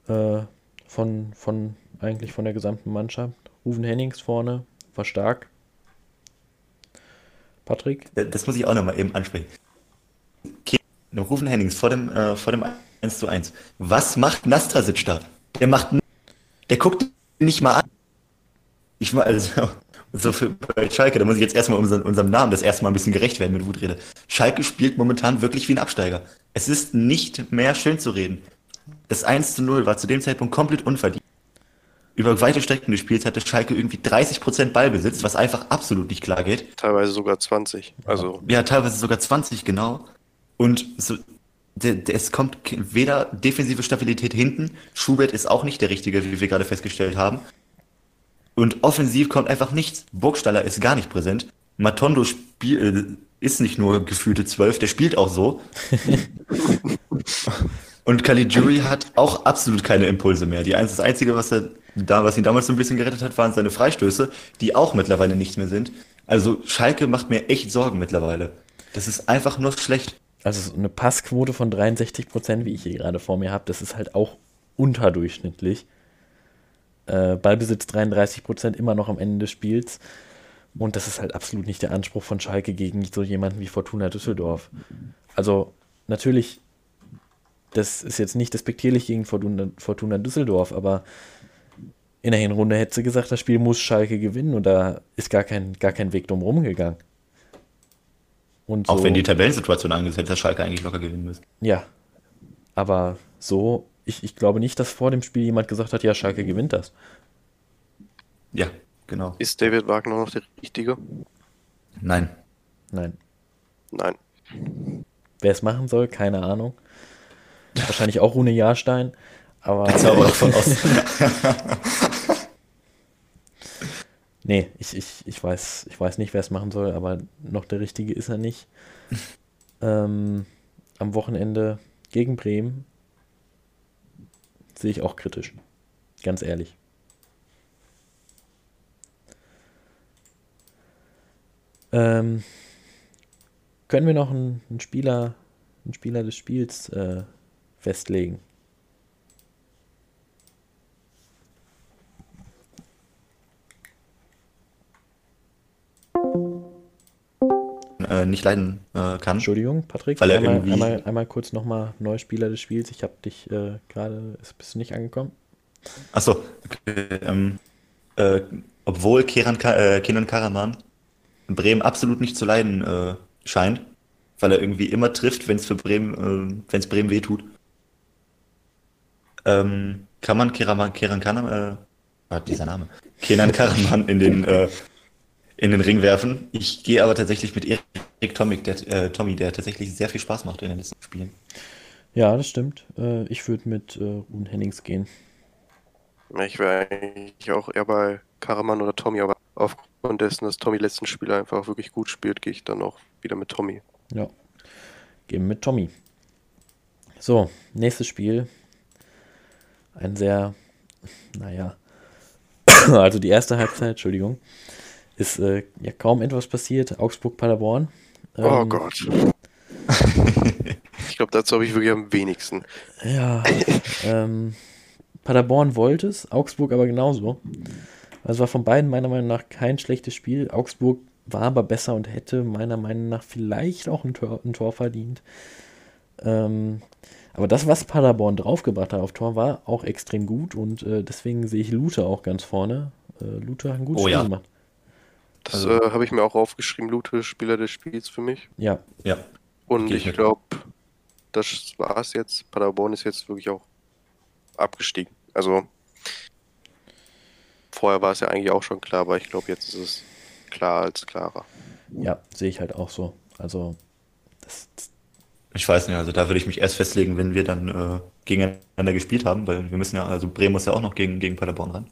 Äh, von, von eigentlich von der gesamten Mannschaft. Ruven Hennings vorne, war stark. Patrick? das muss ich auch nochmal eben ansprechen. Okay, Rufen Hennings vor dem, äh, vor dem 1 zu 1. Was macht Nastasic da? Der macht, der guckt nicht mal an. Ich mal, also, (laughs) so für Schalke, da muss ich jetzt erstmal unseren, unserem Namen das erste Mal ein bisschen gerecht werden mit Wutrede. Schalke spielt momentan wirklich wie ein Absteiger. Es ist nicht mehr schön zu reden. Das 1 zu 0 war zu dem Zeitpunkt komplett unverdient. Über weite Strecken des Spiels hatte Schalke irgendwie 30% Ballbesitz, was einfach absolut nicht klar geht. Teilweise sogar 20. Also, Ja, teilweise sogar 20, genau. Und so, es kommt weder defensive Stabilität hinten, Schubert ist auch nicht der Richtige, wie wir gerade festgestellt haben. Und offensiv kommt einfach nichts. Burgstaller ist gar nicht präsent. Matondo spiel, äh, ist nicht nur gefühlte 12, der spielt auch so. (laughs) Und Caligiuri hat auch absolut keine Impulse mehr. Die, das Einzige, was, er da, was ihn damals so ein bisschen gerettet hat, waren seine Freistöße, die auch mittlerweile nichts mehr sind. Also Schalke macht mir echt Sorgen mittlerweile. Das ist einfach nur schlecht. Also so eine Passquote von 63%, wie ich hier gerade vor mir habe, das ist halt auch unterdurchschnittlich. Äh, Ballbesitz 33% immer noch am Ende des Spiels. Und das ist halt absolut nicht der Anspruch von Schalke gegen so jemanden wie Fortuna Düsseldorf. Also natürlich, das ist jetzt nicht despektierlich gegen Fortuna, Fortuna Düsseldorf, aber in der Hinrunde hätte sie gesagt, das Spiel muss Schalke gewinnen und da ist gar kein, gar kein Weg drum rumgegangen. Und Auch so- wenn die Tabellensituation angesetzt hat, Schalke eigentlich locker gewinnen müssen. ja, aber so, ich, ich glaube nicht, dass vor dem Spiel jemand gesagt hat, ja, Schalke gewinnt das. Ja, genau. ist David Wagner noch der Richtige? Nein. Nein. Nein. Wer es machen soll, keine Ahnung. Wahrscheinlich auch Rune Jahrstein, aber Jetzt aber davon aus. Nee, ich, ich, ich, weiß, ich weiß nicht, wer es machen soll, aber noch der Richtige ist er nicht. (laughs) ähm, am Wochenende gegen Bremen sehe ich auch kritisch. Ganz ehrlich. Ähm, können wir noch einen, einen Spieler, einen Spieler des Spiels äh, festlegen? Äh, nicht leiden äh, kann. Entschuldigung, Patrick, Weil er einmal, irgendwie- einmal, einmal kurz nochmal Neuspieler des Spiels. Ich habe dich äh, gerade, ist- bist du nicht angekommen? Achso, okay, ähm, äh, obwohl Keran, äh, Kenan Karaman in Bremen absolut nicht zu leiden äh, scheint, weil er irgendwie immer trifft, wenn es für Bremen, wenn es Bremen wehtut. Ähm, kann man Keraman, Keran Karaman, äh, dieser Name, Kenan Karaman in den, äh, in den Ring werfen. Ich gehe aber tatsächlich mit Erik Tomik, der, äh, Tommy, der tatsächlich sehr viel Spaß macht in den letzten Spielen. Ja, das stimmt. Äh, ich würde mit äh, Ruben Hennings gehen. Ich wäre eigentlich auch eher bei Karaman oder Tommy, aber aufgrund dessen, dass Tommy letzten Spiel einfach wirklich gut spielt, gehe ich dann auch wieder mit Tommy. Ja. Gehen wir mit Tommy. So, nächstes Spiel. Ein sehr, naja, (coughs) also die erste Halbzeit, Entschuldigung, ist äh, ja kaum etwas passiert. Augsburg-Paderborn. Oh Ähm, Gott. ich glaube, dazu habe ich wirklich am wenigsten. Ja, ähm, Paderborn wollte es, Augsburg aber genauso. Also war von beiden meiner Meinung nach kein schlechtes Spiel. Augsburg war aber besser und hätte meiner Meinung nach vielleicht auch ein Tor, ein Tor verdient. Ähm, aber das, was Paderborn draufgebracht hat auf Tor, war auch extrem gut und äh, deswegen sehe ich Lute auch ganz vorne. Äh, Lute hat ein gutes Oh Spiel ja. gemacht. Das Also- äh, habe ich mir auch aufgeschrieben, Lute, Spieler des Spiels für mich. Ja, Ja. Und Geh ich glaube, das war es jetzt. Paderborn ist jetzt wirklich auch abgestiegen. Also vorher war es ja eigentlich auch schon klar, aber ich glaube, jetzt ist es klar als klarer. ja, sehe ich halt auch so. Also, das, Ich weiß nicht, also da würde ich mich erst festlegen, wenn wir dann äh, gegeneinander gespielt haben, weil wir müssen ja, also Bremen muss ja auch noch gegen, gegen Paderborn ran.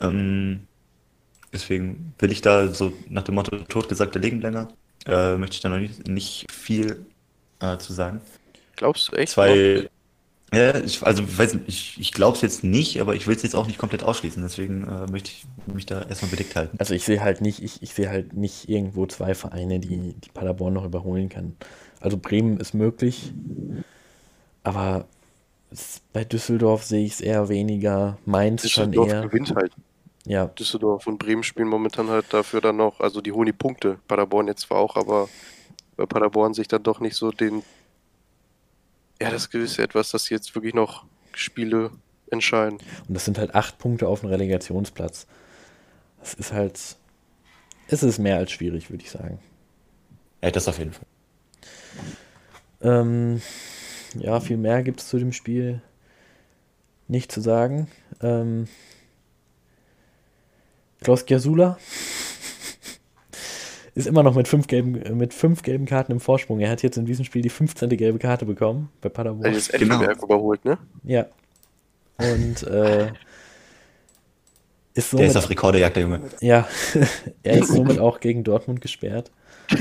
Ähm, deswegen will ich da so nach dem Motto totgesagte Legenlänger, äh, möchte ich da noch nicht, nicht viel äh, zu sagen. Glaubst du echt? Zwei, ja, ich, also weiß nicht, ich, ich glaube es jetzt nicht, aber ich will es jetzt auch nicht komplett ausschließen, deswegen äh, möchte ich mich da erstmal bedeckt halten. also ich sehe halt nicht, ich, ich sehe halt nicht irgendwo zwei Vereine, die, die Paderborn noch überholen kann. Also Bremen ist möglich, aber bei Düsseldorf sehe ich es eher weniger. Mainz schon Düsseldorf eher. gewinnt halt. Ja, Düsseldorf und Bremen spielen momentan halt dafür dann noch, also die holen die Punkte. Paderborn jetzt zwar auch, aber bei Paderborn sich dann doch nicht so den, ja, das gewisse etwas, dass sie jetzt wirklich noch Spiele entscheiden. Und das sind halt acht Punkte auf dem Relegationsplatz. Das ist halt. Es ist mehr als schwierig, würde ich sagen. Ja, das auf jeden Fall. Ähm, ja, viel mehr gibt es zu dem Spiel nicht zu sagen. Ähm, Klaus Giasula ist immer noch mit fünf, gelben, äh, mit fünf gelben Karten im Vorsprung. Er hat jetzt in diesem Spiel die 15. gelbe Karte bekommen bei Er Paderborn. jetzt Effenberg Genau. überholt, ne? Ja. Und äh, ist Der somit ist auf Rekorderjagd, der Junge. Ja, (laughs) er ist somit auch gegen Dortmund gesperrt. (laughs)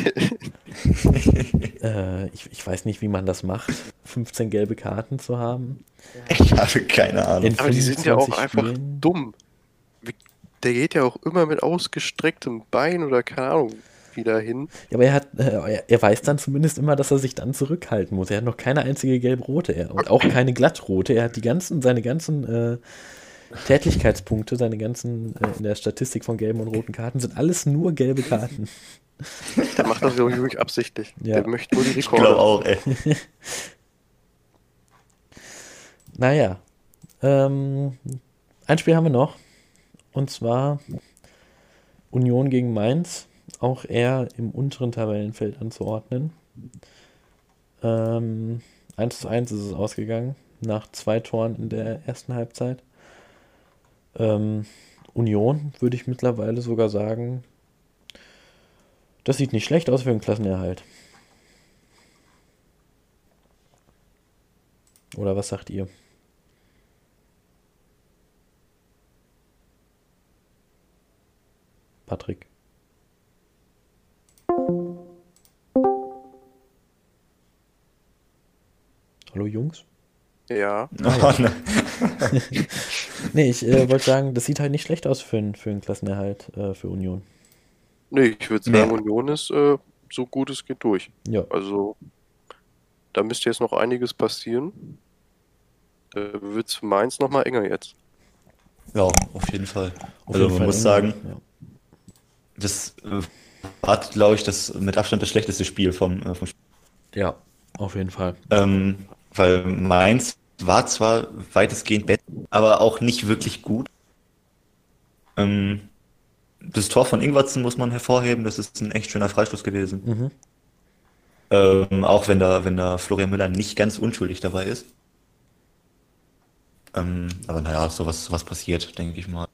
äh, ich, ich weiß nicht, wie man das macht, 15 gelbe Karten zu haben. Ich habe keine Ahnung. Aber die sind ja auch 25 einfach Spielen. dumm. Der geht ja auch immer mit ausgestrecktem Bein oder keine Ahnung wieder hin. Ja, aber er, hat, äh, er, weiß dann zumindest immer, dass er sich dann zurückhalten muss. Er hat noch keine einzige gelb-rote er- und auch keine glattrote. Er hat die ganzen, seine ganzen äh, Tätlichkeitspunkte, seine ganzen äh, in der Statistik von gelben und roten Karten sind alles nur gelbe Karten. Der macht das wirklich absichtlich. Ja. Der möchte nur die Ich glaube Rekorde. auch, ey. (laughs) Naja, ähm, ein Spiel haben wir noch. Und zwar Union gegen Mainz. Auch eher im unteren Tabellenfeld anzuordnen. Ähm, 1 zu 1 ist es ausgegangen. Nach zwei Toren in der ersten Halbzeit. Ähm, Union würde ich mittlerweile sogar sagen, das sieht nicht schlecht aus für den Klassenerhalt. Oder was sagt ihr? Patrick. Hallo Jungs? Ja, Oh, ne. (laughs) Nee, ich äh, wollte sagen, das sieht halt nicht schlecht aus für, einen- für einen Klassenerhalt äh, für Union. nee, ich würde Nee. sagen, Union ist äh, so gut es geht durch. Ja, Also, da müsste jetzt noch einiges passieren. Da wird es für Mainz nochmal enger jetzt. Ja, auf jeden Fall. auf also jeden man Fall muss eng, sagen, ja. Das äh, war, glaube ich, das mit Abstand das schlechteste Spiel vom, äh, vom Spiel. Ja, auf jeden Fall. Ähm, weil Mainz war zwar weitestgehend besser, aber auch nicht wirklich gut. Ähm, das Tor von Ingwertsen muss man hervorheben, das ist ein echt schöner Freistoß gewesen. Mhm. Ähm, auch wenn da, wenn da Florian Müller nicht ganz unschuldig dabei ist. Ähm, aber naja, sowas, sowas passiert, denke ich mal.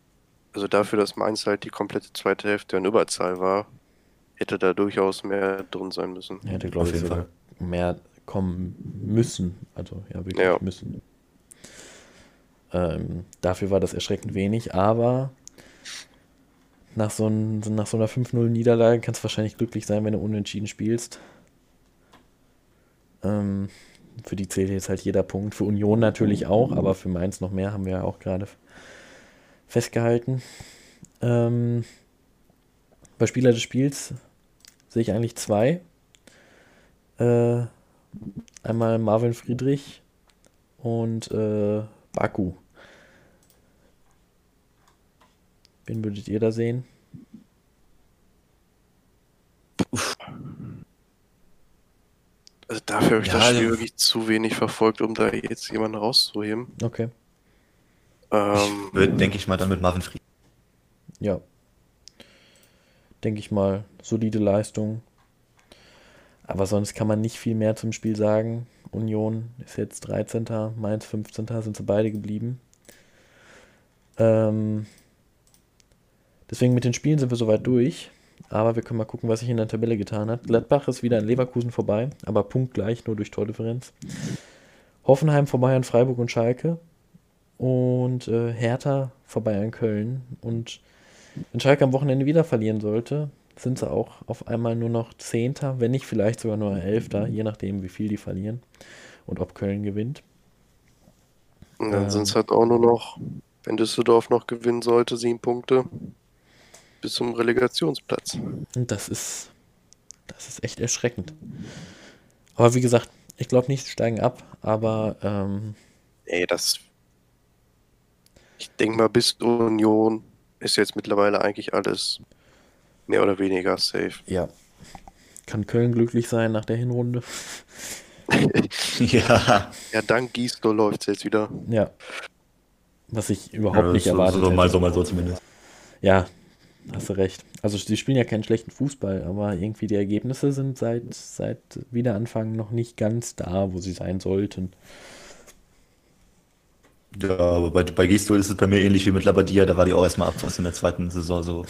Also dafür, dass Mainz halt die komplette zweite Hälfte in Überzahl war, hätte da durchaus mehr drin sein müssen. Er hätte, glaube Auf ich, jeden sogar mehr kommen müssen. Also, ja, wirklich Ja. müssen. Ähm, dafür war das erschreckend wenig, aber nach so, ein, nach so einer 5-0-Niederlage kannst du wahrscheinlich glücklich sein, wenn du unentschieden spielst. Ähm, für die zählt jetzt halt jeder Punkt. Für Union natürlich auch, aber für Mainz noch mehr, haben wir ja auch gerade festgehalten. Ähm, bei Spieler des Spiels sehe ich eigentlich zwei. Äh, einmal Marvin Friedrich und äh, Baku. Wen würdet ihr da sehen? Also dafür habe ich ja, das Spiel also wirklich zu wenig verfolgt, um da jetzt jemanden rauszuheben. Okay. Ähm, Wird, denke ich mal, dann mit Marvin Fried. Ja. Denke ich mal, solide Leistung. Aber sonst kann man nicht viel mehr zum Spiel sagen. Union ist jetzt 13. Mainz 15. sind sie beide geblieben. Ähm, deswegen mit den Spielen sind wir soweit durch. Aber wir können mal gucken, was sich in der Tabelle getan hat. Gladbach ist wieder in Leverkusen vorbei, aber punktgleich, nur durch Tordifferenz. Hoffenheim vorbei an Freiburg und Schalke. Und äh, Hertha vorbei an Köln. Und wenn Schalke am Wochenende wieder verlieren sollte, sind sie auch auf einmal nur noch Zehnter, wenn nicht vielleicht sogar nur Elfter, je nachdem, wie viel die verlieren und ob Köln gewinnt. und dann ähm, sind es halt auch nur noch, wenn Düsseldorf noch gewinnen sollte, sieben Punkte bis zum Relegationsplatz. Und das ist, das ist echt erschreckend. Aber wie gesagt, ich glaube nicht, sie steigen ab, aber ähm, Ey, das. Ich denke mal, bis Union ist jetzt mittlerweile eigentlich alles mehr oder weniger safe. ja, kann Köln glücklich sein nach der Hinrunde. (laughs) ja, Ja, dank Gisdol läuft es jetzt wieder. Ja. Was ich überhaupt nicht so, erwartet so, mal hätte. so, mal so zumindest. Ja, hast du recht. Also sie spielen ja keinen schlechten Fußball, aber irgendwie die Ergebnisse sind seit, seit Wiederanfang noch nicht ganz da, wo sie sein sollten. Ja, aber bei, bei Gistol ist es bei mir ähnlich wie mit Labadia. Da war die auch erstmal ab, was in der zweiten Saison so,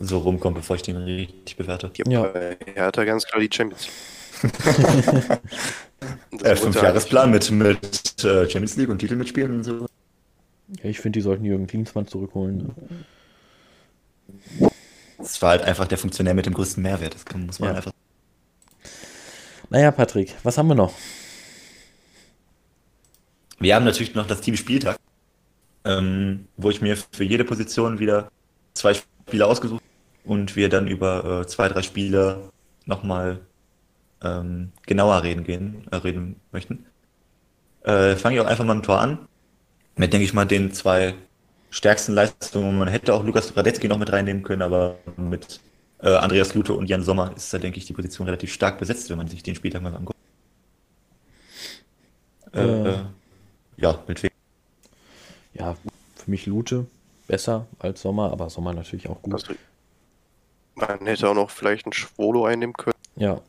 so rumkommt, bevor ich den richtig bewerte. Ja. bei Hertha ganz klar die Champions League. (laughs) Äh, fünf Jahresplan mit, mit äh, Champions League und Titel mitspielen und so. Ja, ich finde, die sollten Jürgen Klinsmann zurückholen. Ne? Das war halt einfach der Funktionär mit dem größten Mehrwert. Das kann, muss man Ja. einfach. Naja, Patrick, was haben wir noch? Wir haben natürlich noch das Team Spieltag, ähm, wo ich mir für jede Position wieder zwei Spieler ausgesucht und wir dann über äh, zwei, drei Spiele nochmal ähm, genauer reden gehen, äh, reden möchten. Äh, Fange ich auch einfach mal mit dem Tor an. Mit, denke ich mal, den zwei stärksten Leistungen. Man hätte auch Lukas Radetzky noch mit reinnehmen können, aber mit äh, Andreas Lute und Jan Sommer ist da, denke ich, die Position relativ stark besetzt, wenn man sich den Spieltag mal anguckt. Äh. äh, ja, mit wem? Ja, für mich Lute besser als Sommer, aber Sommer natürlich auch gut. Also, man hätte auch noch vielleicht einen Schwolo einnehmen können. Ja,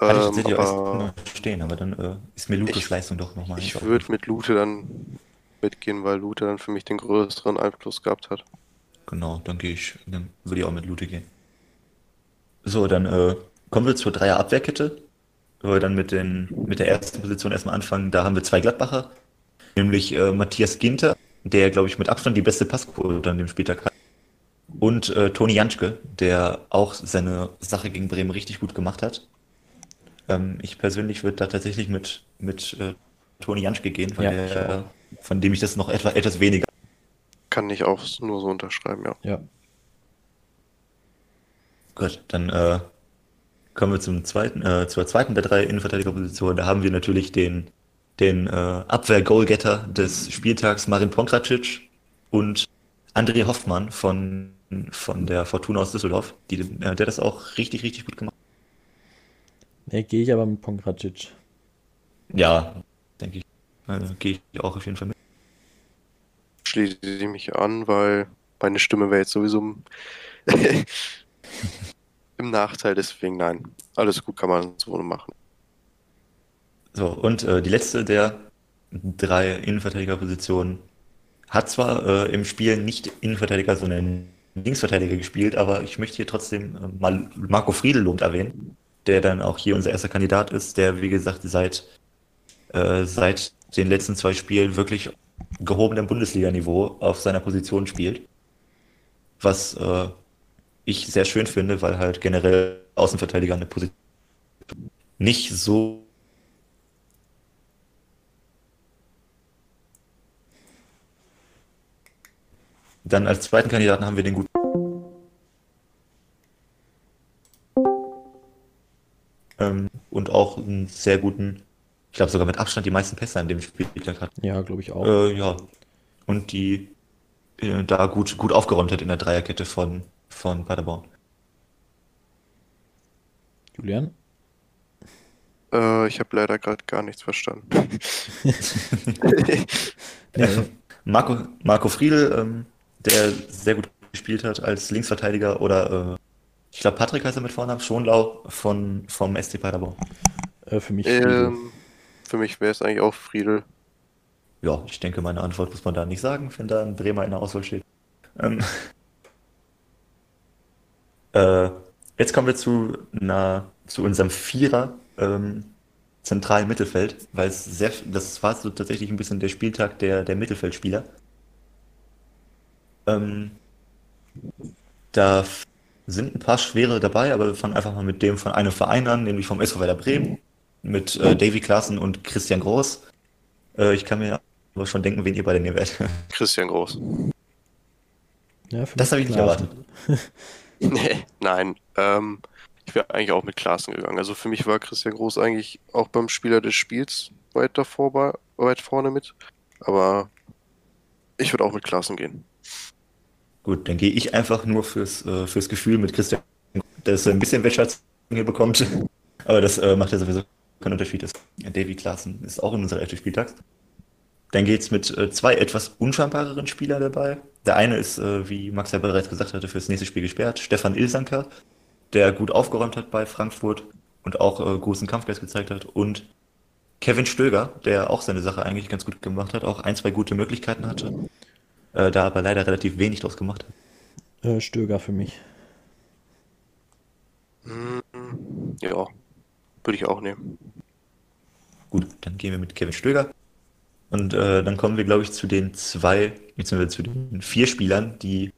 Hatte ich Ähm, tatsächlich auch aber stehen, aber dann äh, ist mir Lukes Ich- Leistung doch nochmal. ich würde mit Lute dann mitgehen, weil Lute dann für mich den größeren Einfluss gehabt hat. Genau, dann gehe ich, dann würde ich auch mit Lute gehen. So, dann äh, kommen wir zur Dreier-Abwehrkette. Wo wir dann mit, den, mit der ersten Position erstmal anfangen. Da haben wir zwei Gladbacher, nämlich äh, Matthias Ginter, der, glaube ich, mit Abstand die beste Passquote an dem Spieltag hat. Und äh, Toni Janschke, der auch seine Sache gegen Bremen richtig gut gemacht hat. Ähm, ich persönlich würde da tatsächlich mit, mit äh, Toni Janschke gehen, von, Ja, der, von dem ich das noch etwa, etwas weniger Kann ich auch nur so unterschreiben, ja. ja. Gut, dann äh, kommen wir zum zweiten, äh, zur zweiten der drei Innenverteidigerpositionen. Da haben wir natürlich den, den äh, Abwehr-Goalgetter des Spieltags, Marin Pongracic und André Hoffmann von, von der Fortuna aus Düsseldorf, die, äh, der das auch richtig, richtig gut gemacht Ne, gehe ich aber mit Pongracic. Ja, denke ich. Also, Gehe ich auch auf jeden Fall mit. Schließe ich mich an, weil meine Stimme wäre jetzt sowieso (laughs) im, Nachteil, deswegen nein. Alles gut kann man so machen. So, und äh, die letzte der drei Innenverteidigerpositionen hat zwar äh, im Spiel nicht Innenverteidiger, sondern Linksverteidiger gespielt, aber ich möchte hier trotzdem äh, mal Marco Friedelund erwähnen, der dann auch hier unser erster Kandidat ist, der, wie gesagt, seit, äh, seit den letzten zwei Spielen wirklich gehobenem Bundesliga-Niveau auf seiner Position spielt. Was äh, ich sehr schön finde, weil halt generell Außenverteidiger eine Position nicht so Dann als zweiten Kandidaten haben wir den guten. Ähm, und auch einen sehr guten, ich glaube sogar mit Abstand die meisten Pässe an dem Spieltag hat. Ja, glaube ich auch. Äh, ja. Und die äh, da gut, gut aufgeräumt hat in der Dreierkette von, von Paderborn. Julian? Äh, ich habe leider gerade gar nichts verstanden. (laughs) Nee, Marco, Marco Friedl, ähm, der sehr gut gespielt hat als Linksverteidiger oder äh, ich glaube Patrick heißt er mit Vornamen, Schonlau von, vom SC Paderborn. äh, für mich ähm, für mich wäre es eigentlich auch Friedel. Ja, ich denke, meine Antwort muss man da nicht sagen, wenn da ein Bremer in der Auswahl steht. Ähm, äh, jetzt kommen wir zu, einer, zu unserem Vierer ähm, zentralen Mittelfeld, weil es sehr, das war so tatsächlich ein bisschen der Spieltag der, der Mittelfeldspieler. Ähm, da sind ein paar schwere dabei, aber wir fangen einfach mal mit dem von einem Verein an, nämlich vom SV Werder Bremen, mit äh, Davy Klaassen und Christian Groß. Äh, ich kann mir aber schon denken, wen ihr beide nehmen werdet. Christian Groß. Ja, für Das habe ich nicht erwartet. (laughs) (laughs) Nee, nein. Ähm, ich wäre eigentlich auch mit Klaassen gegangen. Also für mich war Christian Groß eigentlich auch beim Spieler des Spiels weit davor, weit vorne mit. Aber ich würde auch mit Klaassen gehen. Gut, dann gehe ich einfach nur fürs, äh, fürs Gefühl mit Christian, dass er ein bisschen Wertschätzung hier bekommt. (laughs) Aber das äh, macht ja sowieso keinen Unterschied. Davy Klaassen ist auch in unserer elften Spieltags. Dann geht's mit äh, zwei etwas unscheinbareren Spielern dabei. Der eine ist, äh, wie Max ja bereits gesagt hatte, fürs nächste Spiel gesperrt. Stefan Ilsanker, der gut aufgeräumt hat bei Frankfurt und auch äh, großen Kampfgeist gezeigt hat. Und Kevin Stöger, der auch seine Sache eigentlich ganz gut gemacht hat, auch ein, zwei gute Möglichkeiten hatte, äh, da aber leider relativ wenig draus gemacht hat. Äh, Stöger für mich. Hm, ja, würde ich auch nehmen. Gut, dann gehen wir mit Kevin Stöger. Und äh, dann kommen wir, glaube ich, zu den zwei, beziehungsweise zu den vier Spielern, die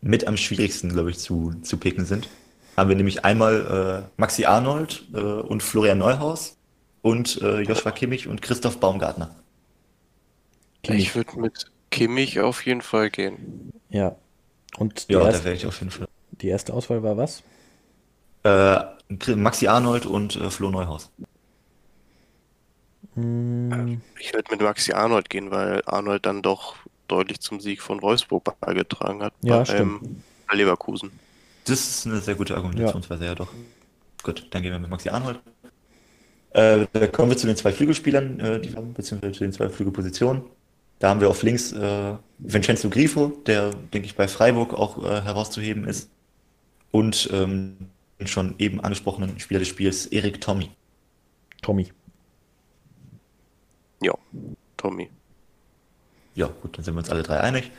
mit am schwierigsten, glaube ich, zu, zu picken sind. Haben wir nämlich einmal äh, Maxi Arnold äh, und Florian Neuhaus und äh, Joshua Kimmich und Christoph Baumgartner. Kimmich. Ich würde mit Kimmich auf jeden Fall gehen. Ja. Und die, Ja, da erste, wäre ich auf jeden Fall. die erste Auswahl war was? Äh, Maxi Arnold und äh, Flo Neuhaus. Hm, Ich würde mit Maxi Arnold gehen, weil Arnold dann doch deutlich zum Sieg von Wolfsburg beigetragen hat. Ja, bei, stimmt. ähm, Leverkusen. Das ist eine sehr gute Argumentationsweise, ja. doch. Gut, dann gehen wir mit Maxi Arnold. Äh, da kommen wir zu den zwei Flügelspielern, äh, die wir haben, beziehungsweise zu den zwei Flügelpositionen. Da haben wir auf links äh, Vincenzo Grifo, der, denke ich, bei Freiburg auch äh, herauszuheben ist. Und ähm, den schon eben angesprochenen Spieler des Spiels, Erik Tommy. Tommy. Ja, Tommy. Ja, gut, dann sind wir uns alle drei einig.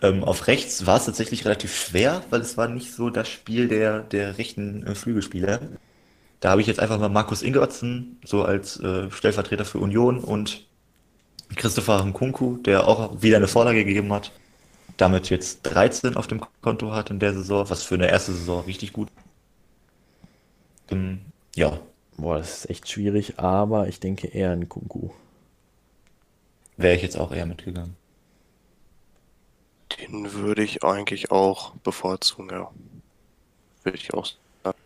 Ähm, auf rechts war es tatsächlich relativ schwer, weil es war nicht so das Spiel der, der rechten äh, Flügelspieler. Da habe ich jetzt einfach mal Markus Ingertsen so als äh, Stellvertreter für Union und Christopher Nkunku, der auch wieder eine Vorlage gegeben hat. Damit jetzt 13 auf dem Konto hat in der Saison, was für eine erste Saison richtig gut. Ähm, ja, Boah, das ist echt schwierig, aber ich denke eher an Kunku. Wäre ich jetzt auch eher mitgegangen. Den würde ich eigentlich auch bevorzugen, ja. Würde ich auch sagen.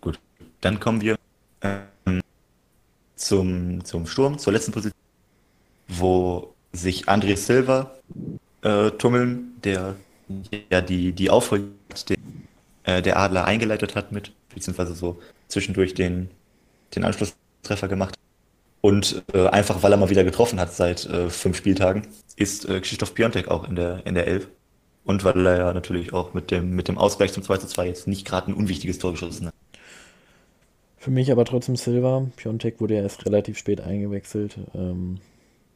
Gut, dann kommen wir ähm, zum, zum Sturm, zur letzten Position, wo sich André Silva äh, tummeln, der ja die, die Aufholjagd der, äh, der Adler eingeleitet hat mit, beziehungsweise so zwischendurch den, den Anschlusstreffer gemacht. Und äh, einfach, weil er mal wieder getroffen hat seit äh, fünf Spieltagen, ist äh, Krzysztof Piontek auch in der, in der Elf. Und weil er ja natürlich auch mit dem, mit dem Ausgleich zum 2 zu 2 jetzt nicht gerade ein unwichtiges Tor geschossen hat. Für mich aber trotzdem Silva. Piontek wurde ja erst relativ spät eingewechselt. Ähm,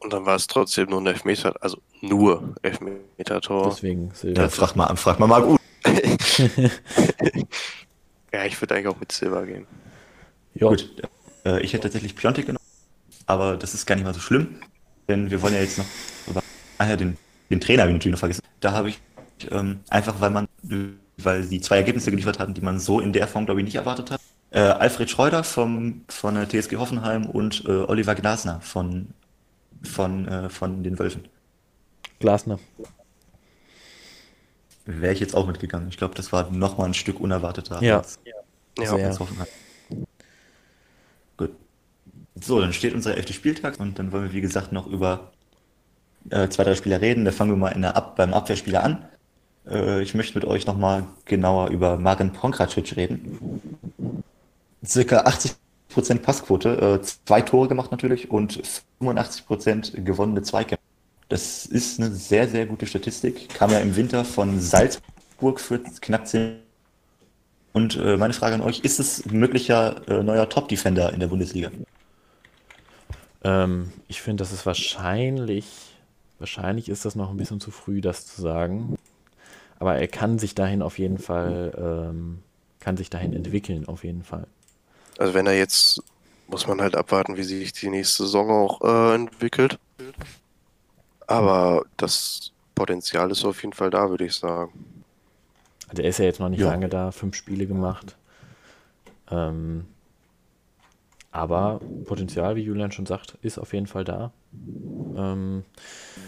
Und dann war es trotzdem nur ein Elfmeter, also nur Elfmeter-Tor. deswegen Silva. Ja, frag mal, frag mal mal gut. (laughs) Ja, ich würde eigentlich auch mit Silva gehen. Ja, Gut, äh, ich hätte tatsächlich Piontek genommen, aber das ist gar nicht mal so schlimm, denn wir wollen ja jetzt noch über, ah ja, den, den Trainer habe ich natürlich noch vergessen. Da habe ich ähm, einfach, weil man, weil die zwei Ergebnisse geliefert hatten, die man so in der Form, glaube ich, nicht erwartet hat. Äh, Alfred Schreuder vom, von der TSG Hoffenheim und äh, Oliver Glasner von, von, äh, von den Wölfen. Glasner. Wäre ich jetzt auch mitgegangen. Ich glaube, das war nochmal ein Stück unerwarteter Ja. als, Ja, als Hoffenheim. So, dann steht unser elfter Spieltag und dann wollen wir, wie gesagt, noch über äh, zwei, drei Spieler reden. Da fangen wir mal in der Ab beim Abwehrspieler an. Äh, ich möchte mit euch nochmal genauer über Marin Pongracic reden. circa 80% Passquote, äh, zwei Tore gemacht natürlich und 85% gewonnene Zweikämpfe. Das ist eine sehr, sehr gute Statistik. Kam ja im Winter von Salzburg für knapp 10. Und äh, meine Frage an euch, ist es ein möglicher äh, neuer Top-Defender in der Bundesliga? Ähm, ich finde, das ist wahrscheinlich, wahrscheinlich ist das noch ein bisschen zu früh, das zu sagen. Aber er kann sich dahin auf jeden Fall, ähm, kann sich dahin entwickeln, auf jeden Fall. Also wenn er jetzt, muss man halt abwarten, wie sich die nächste Saison auch äh, entwickelt. Aber das Potenzial ist auf jeden Fall da, würde ich sagen. Also er ist ja jetzt noch nicht Ja. lange da, fünf Spiele gemacht. Ähm, aber Potenzial, wie Julian schon sagt, ist auf jeden Fall da. Ähm,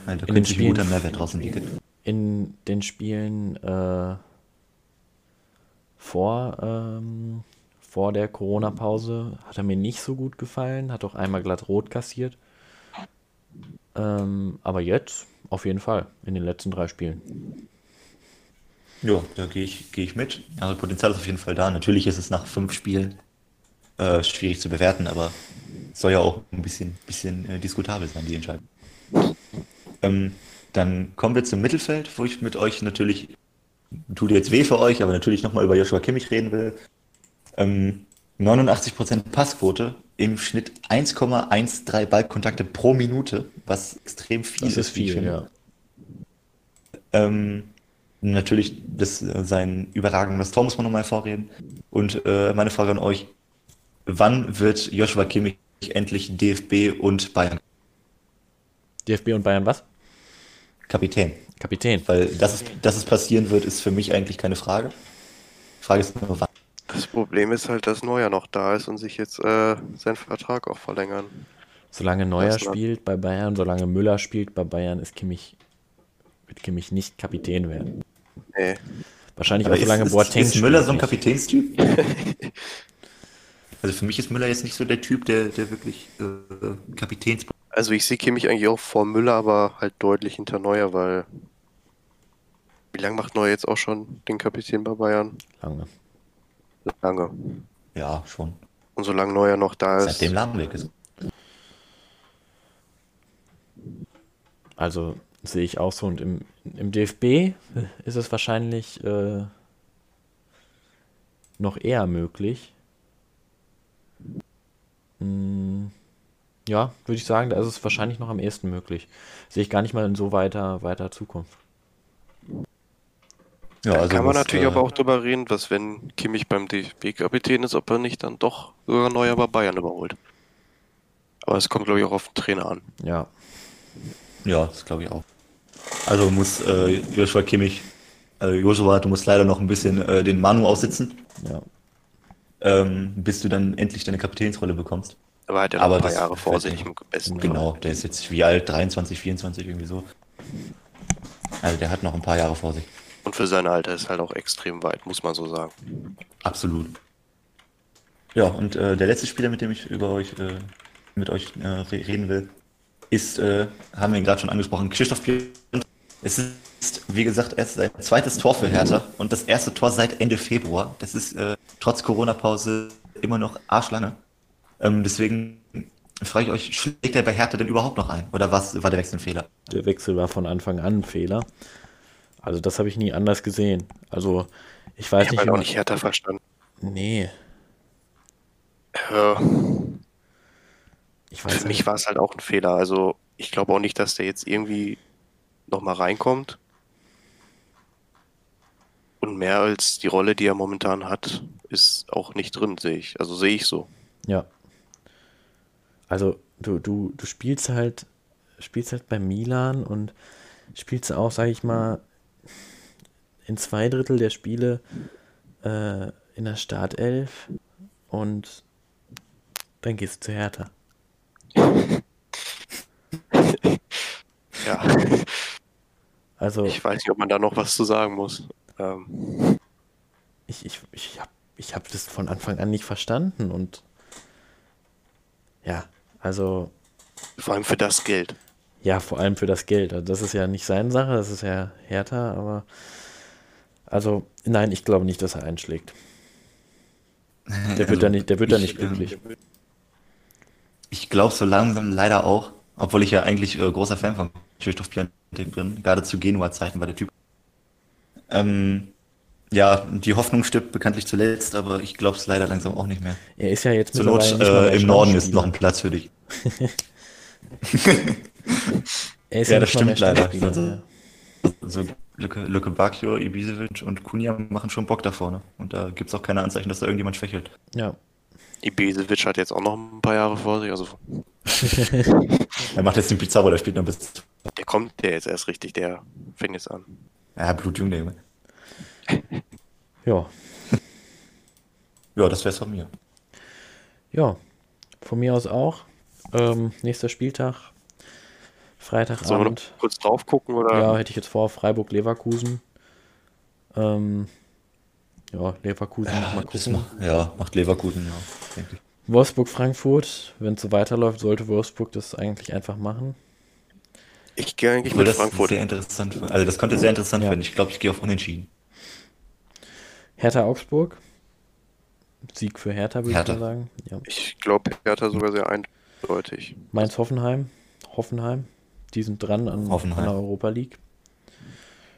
Nein, da In den Spielen- guter Mehrwert draus entwickeln. in den Spielen äh, vor, ähm, vor der Corona-Pause hat er mir nicht so gut gefallen, hat auch einmal glatt rot kassiert. Ähm, aber jetzt auf jeden Fall in den letzten drei Spielen. Ja, da gehe ich, gehe ich mit. Also Potenzial ist auf jeden Fall da. Natürlich ist es nach fünf Spielen äh, schwierig zu bewerten, aber soll ja auch ein bisschen, bisschen äh, diskutabel sein, die Entscheidung. Ähm, dann kommen wir zum Mittelfeld, wo ich mit euch natürlich, tut jetzt weh für euch, aber natürlich nochmal über Joshua Kimmich reden will. Ähm, 89% Passquote, im Schnitt 1,13 Ballkontakte pro Minute, was extrem viel Das ist viel, finde. ja. Ähm, natürlich das, äh, sein überragendes Tor muss man nochmal hervorheben. Und äh, meine Frage an euch, wann wird Joshua Kimmich endlich DFB und Bayern DFB und Bayern was? Kapitän? Kapitän. Weil dass es, dass es passieren wird, ist für mich eigentlich keine Frage. Die Frage ist nur, wann. Das Problem ist halt, dass Neuer noch da ist und sich jetzt äh, seinen Vertrag auch verlängern. Solange Neuer spielt bei Bayern, solange Müller spielt bei Bayern, ist Kimmich, wird Kimmich nicht Kapitän werden. Nee. Wahrscheinlich Aber auch solange ist, Boateng ist, ist Müller so ein. Kapitänstyp? (laughs) Also für mich ist Müller jetzt nicht so der Typ, der, der wirklich äh, Kapitäns... Also ich sehe Kimmich eigentlich auch vor Müller, aber halt deutlich hinter Neuer, weil wie lange macht Neuer jetzt auch schon den Kapitän bei Bayern? Lange. Lange. Ja, schon. Und solange Neuer noch da ist, Seitdem Lahm weg ist. Also sehe ich auch so. Und im, im DFB ist es wahrscheinlich äh, noch eher möglich. Hm, ja, würde ich sagen, da ist es wahrscheinlich noch am ehesten möglich. Sehe ich gar nicht mal in so weiter, weiter Zukunft. Ja, da also kann man was, natürlich äh, aber auch drüber reden, dass wenn Kimmich beim DFB-Kapitän ist, ob er nicht dann doch sogar Neuer bei Bayern überholt. Aber es kommt, glaube ich, auch auf den Trainer an. Ja, Ja, das glaube ich auch. Also muss äh, Joshua Kimmich, also Joshua, du musst leider noch ein bisschen äh, den Manu aussitzen, ja. Ähm, bis du dann endlich deine Kapitänsrolle bekommst. Aber er hat ja noch ein paar Jahre vor sich im besten. Genau, der ist jetzt wie alt? 23, 24, irgendwie so. Also der hat noch ein paar Jahre vor sich. Und für sein Alter ist halt auch extrem weit, muss man so sagen. Absolut. Ja, und äh, der letzte Spieler, mit dem ich über euch, äh, mit euch äh, re- reden will, ist, äh, haben wir ihn gerade schon angesprochen, Christoph Pion. Es ist, wie gesagt, erst sein zweites Tor für Hertha und das erste Tor seit Ende Februar. Das ist äh, trotz Corona-Pause immer noch arschlange. Ähm, deswegen frage ich euch, schlägt er bei Hertha denn überhaupt noch ein? Oder was war der Wechsel ein Fehler? Der Wechsel war von Anfang an ein Fehler. Also das habe ich nie anders gesehen. Also ich weiß Ich nicht, habe wie halt auch nicht härter verstanden. Nee, Äh, ich weiß für mich war es halt auch ein Fehler. Also ich glaube auch nicht, dass der jetzt irgendwie nochmal reinkommt. Und mehr als die Rolle, die er momentan hat, ist auch nicht drin, sehe ich. Also sehe ich so. Ja. Also du, du, du spielst halt, spielst halt bei Milan und spielst auch, sag ich mal, in zwei Drittel der Spiele äh, in der Startelf und dann gehst du zu Hertha. (laughs) Ja, Also ich weiß nicht, ob man da noch was zu sagen muss. Ähm, ich, ich, ich habe ich hab das von Anfang an nicht verstanden und ja, also vor allem für das Geld. Ja, vor allem für das Geld. Also das ist ja nicht seine Sache, das ist ja härter, aber also nein, ich glaube nicht, dass er einschlägt. Der wird Also, da nicht, der wird da ich, nicht glücklich. ähm, Ich glaube so langsam leider auch, obwohl ich ja eigentlich äh, großer Fan von Krzysztof Piątek bin, gerade zu Genua-Zeiten war der Typ. Ähm, ja, die Hoffnung stirbt bekanntlich zuletzt, aber ich glaube es leider langsam auch nicht mehr. Er ist ja jetzt Zur Not äh, im Norden ist noch ein Platz für dich. (laughs) Er ist Ja, ja, das stimmt leider. Also-. Also Lücke, Lücke Bakio, Ibisevic und Kunja machen schon Bock da vorne. Und da gibt es auch keine Anzeichen, dass da irgendjemand schwächelt. Ja. Ibisevic hat jetzt auch noch ein paar Jahre vor sich. Also (laughs) Er macht jetzt den Pizarro, der spielt noch bis. der kommt der jetzt erst richtig, der fängt jetzt an. Ja, Blutjung, der Junge. (laughs) Ja. Ja, das wär's von mir. Ja. Von mir aus auch. Ähm, nächster Spieltag. Sollen wir noch Freitagabend. kurz drauf gucken oder? Ja, hätte ich jetzt vor. Freiburg-Leverkusen. Ähm, ja, Leverkusen, mal das gucken. macht, ja, macht Leverkusen, ja, denke ich. Wolfsburg-Frankfurt. Wenn es so weiterläuft, sollte Wolfsburg das eigentlich einfach machen. Ich gehe eigentlich Ich will mit das Frankfurt. sehr interessant. Also das könnte sehr interessant Ja. werden. Ich glaube, ich gehe auf Unentschieden. Hertha-Augsburg. Sieg für Hertha, würde ich Hertha. mal sagen. Ja. Ich glaube, Hertha sogar sehr eindeutig. Mainz-Hoffenheim. Hoffenheim. Die sind dran an, an Hoffenheim. der Europa League.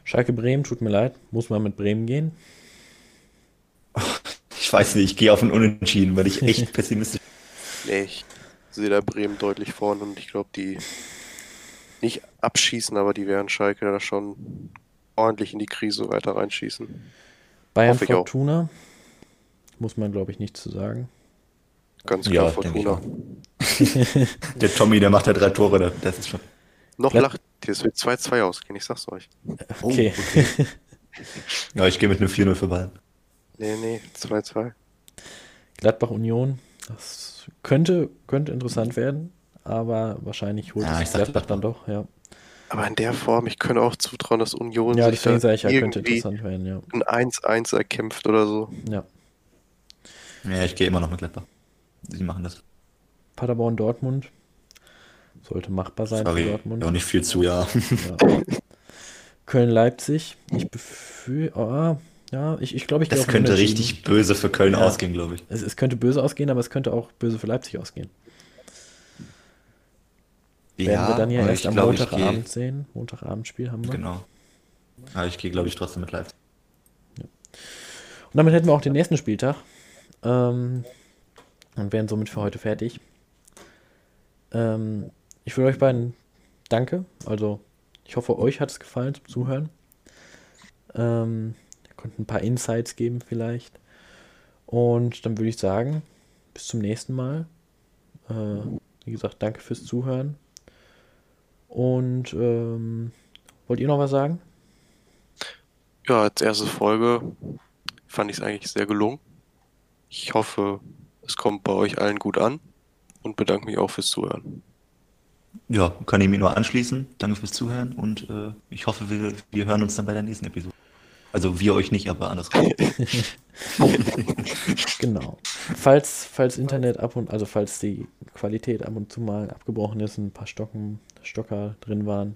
Schalke-Bremen, tut mir leid. Muss man mit Bremen gehen. Ich weiß nicht, ich gehe auf ein Unentschieden, weil ich echt pessimistisch Nee, ich sehe da Bremen deutlich vorne und ich glaube, die nicht abschießen, aber die werden Schalke da schon ordentlich in die Krise weiter reinschießen. Bayern Hoffe ich auch. Fortuna. Muss man, glaube ich, nichts zu sagen. Ganz Ja, klar ich Fortuna. (laughs) Der Tommy, der macht ja drei Tore, da- das ist schon. Noch lacht ihr, es wird 2-2 ausgehen, ich sag's euch. Okay. (laughs) Ja, ich gehe mit einem 4-0 für Bayern. Nee, nee, 2-2. Gladbach-Union. Das könnte, könnte interessant werden. Aber wahrscheinlich holt Ja, es Gladbach dann doch. Ja, Aber in der Form, ich könnte auch zutrauen, dass Union ja sich da sage ich ja, könnte irgendwie interessant werden. Ja. ein 1-1 erkämpft oder so. ja. Ja, ich gehe immer noch mit Gladbach. Sie machen das. Paderborn-Dortmund. Sollte machbar sein für Sorry, Dortmund. auch nicht viel zu, ja. Ja. (laughs) Köln-Leipzig. Ich befürchte. Oh, ja, ich, ich glaube, ich auf könnte richtig böse für Köln Ja. ausgehen, glaube ich. Es, es könnte böse ausgehen, aber es könnte auch böse für Leipzig ausgehen. Werden wir dann ja erst am Montagabend sehen. Montagabendspiel haben wir. Genau. Aber ich gehe, glaube ich, trotzdem mit Leipzig. Und damit hätten wir auch den nächsten Spieltag. Ähm, und wären somit für heute fertig. Ähm, ich will euch beiden danke. Also, ich hoffe, euch hat es gefallen zum Zuhören. Ähm, ihr konntet ein paar Insights geben vielleicht. Und dann würde ich sagen, bis zum nächsten Mal. Äh, wie gesagt, danke fürs Zuhören. Und ähm, wollt ihr noch was sagen? Ja, als erste Folge fand ich es eigentlich sehr gelungen. Ich hoffe, es kommt bei euch allen gut an und bedanke mich auch fürs Zuhören. Ja, kann ich mich nur anschließen. Danke fürs Zuhören und äh, ich hoffe, wir, wir hören uns dann bei der nächsten Episode. Also wir euch nicht, aber andersrum. (laughs) Genau. Falls, falls Internet ab und, also falls die Qualität ab und zu mal abgebrochen ist, ein paar Stocken, Stocker drin waren,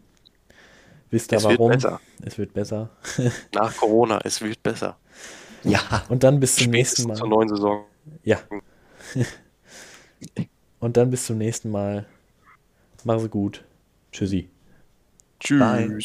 wisst ihr Es wird warum. besser. Es wird besser. (laughs) Nach Corona, es wird besser. ja, Und dann bis zum nächsten Spätestens zur Mal. neuen Saison. Ja. (laughs) Und dann bis zum nächsten Mal. Mach's gut. Tschüssi. Tschüss. Bye.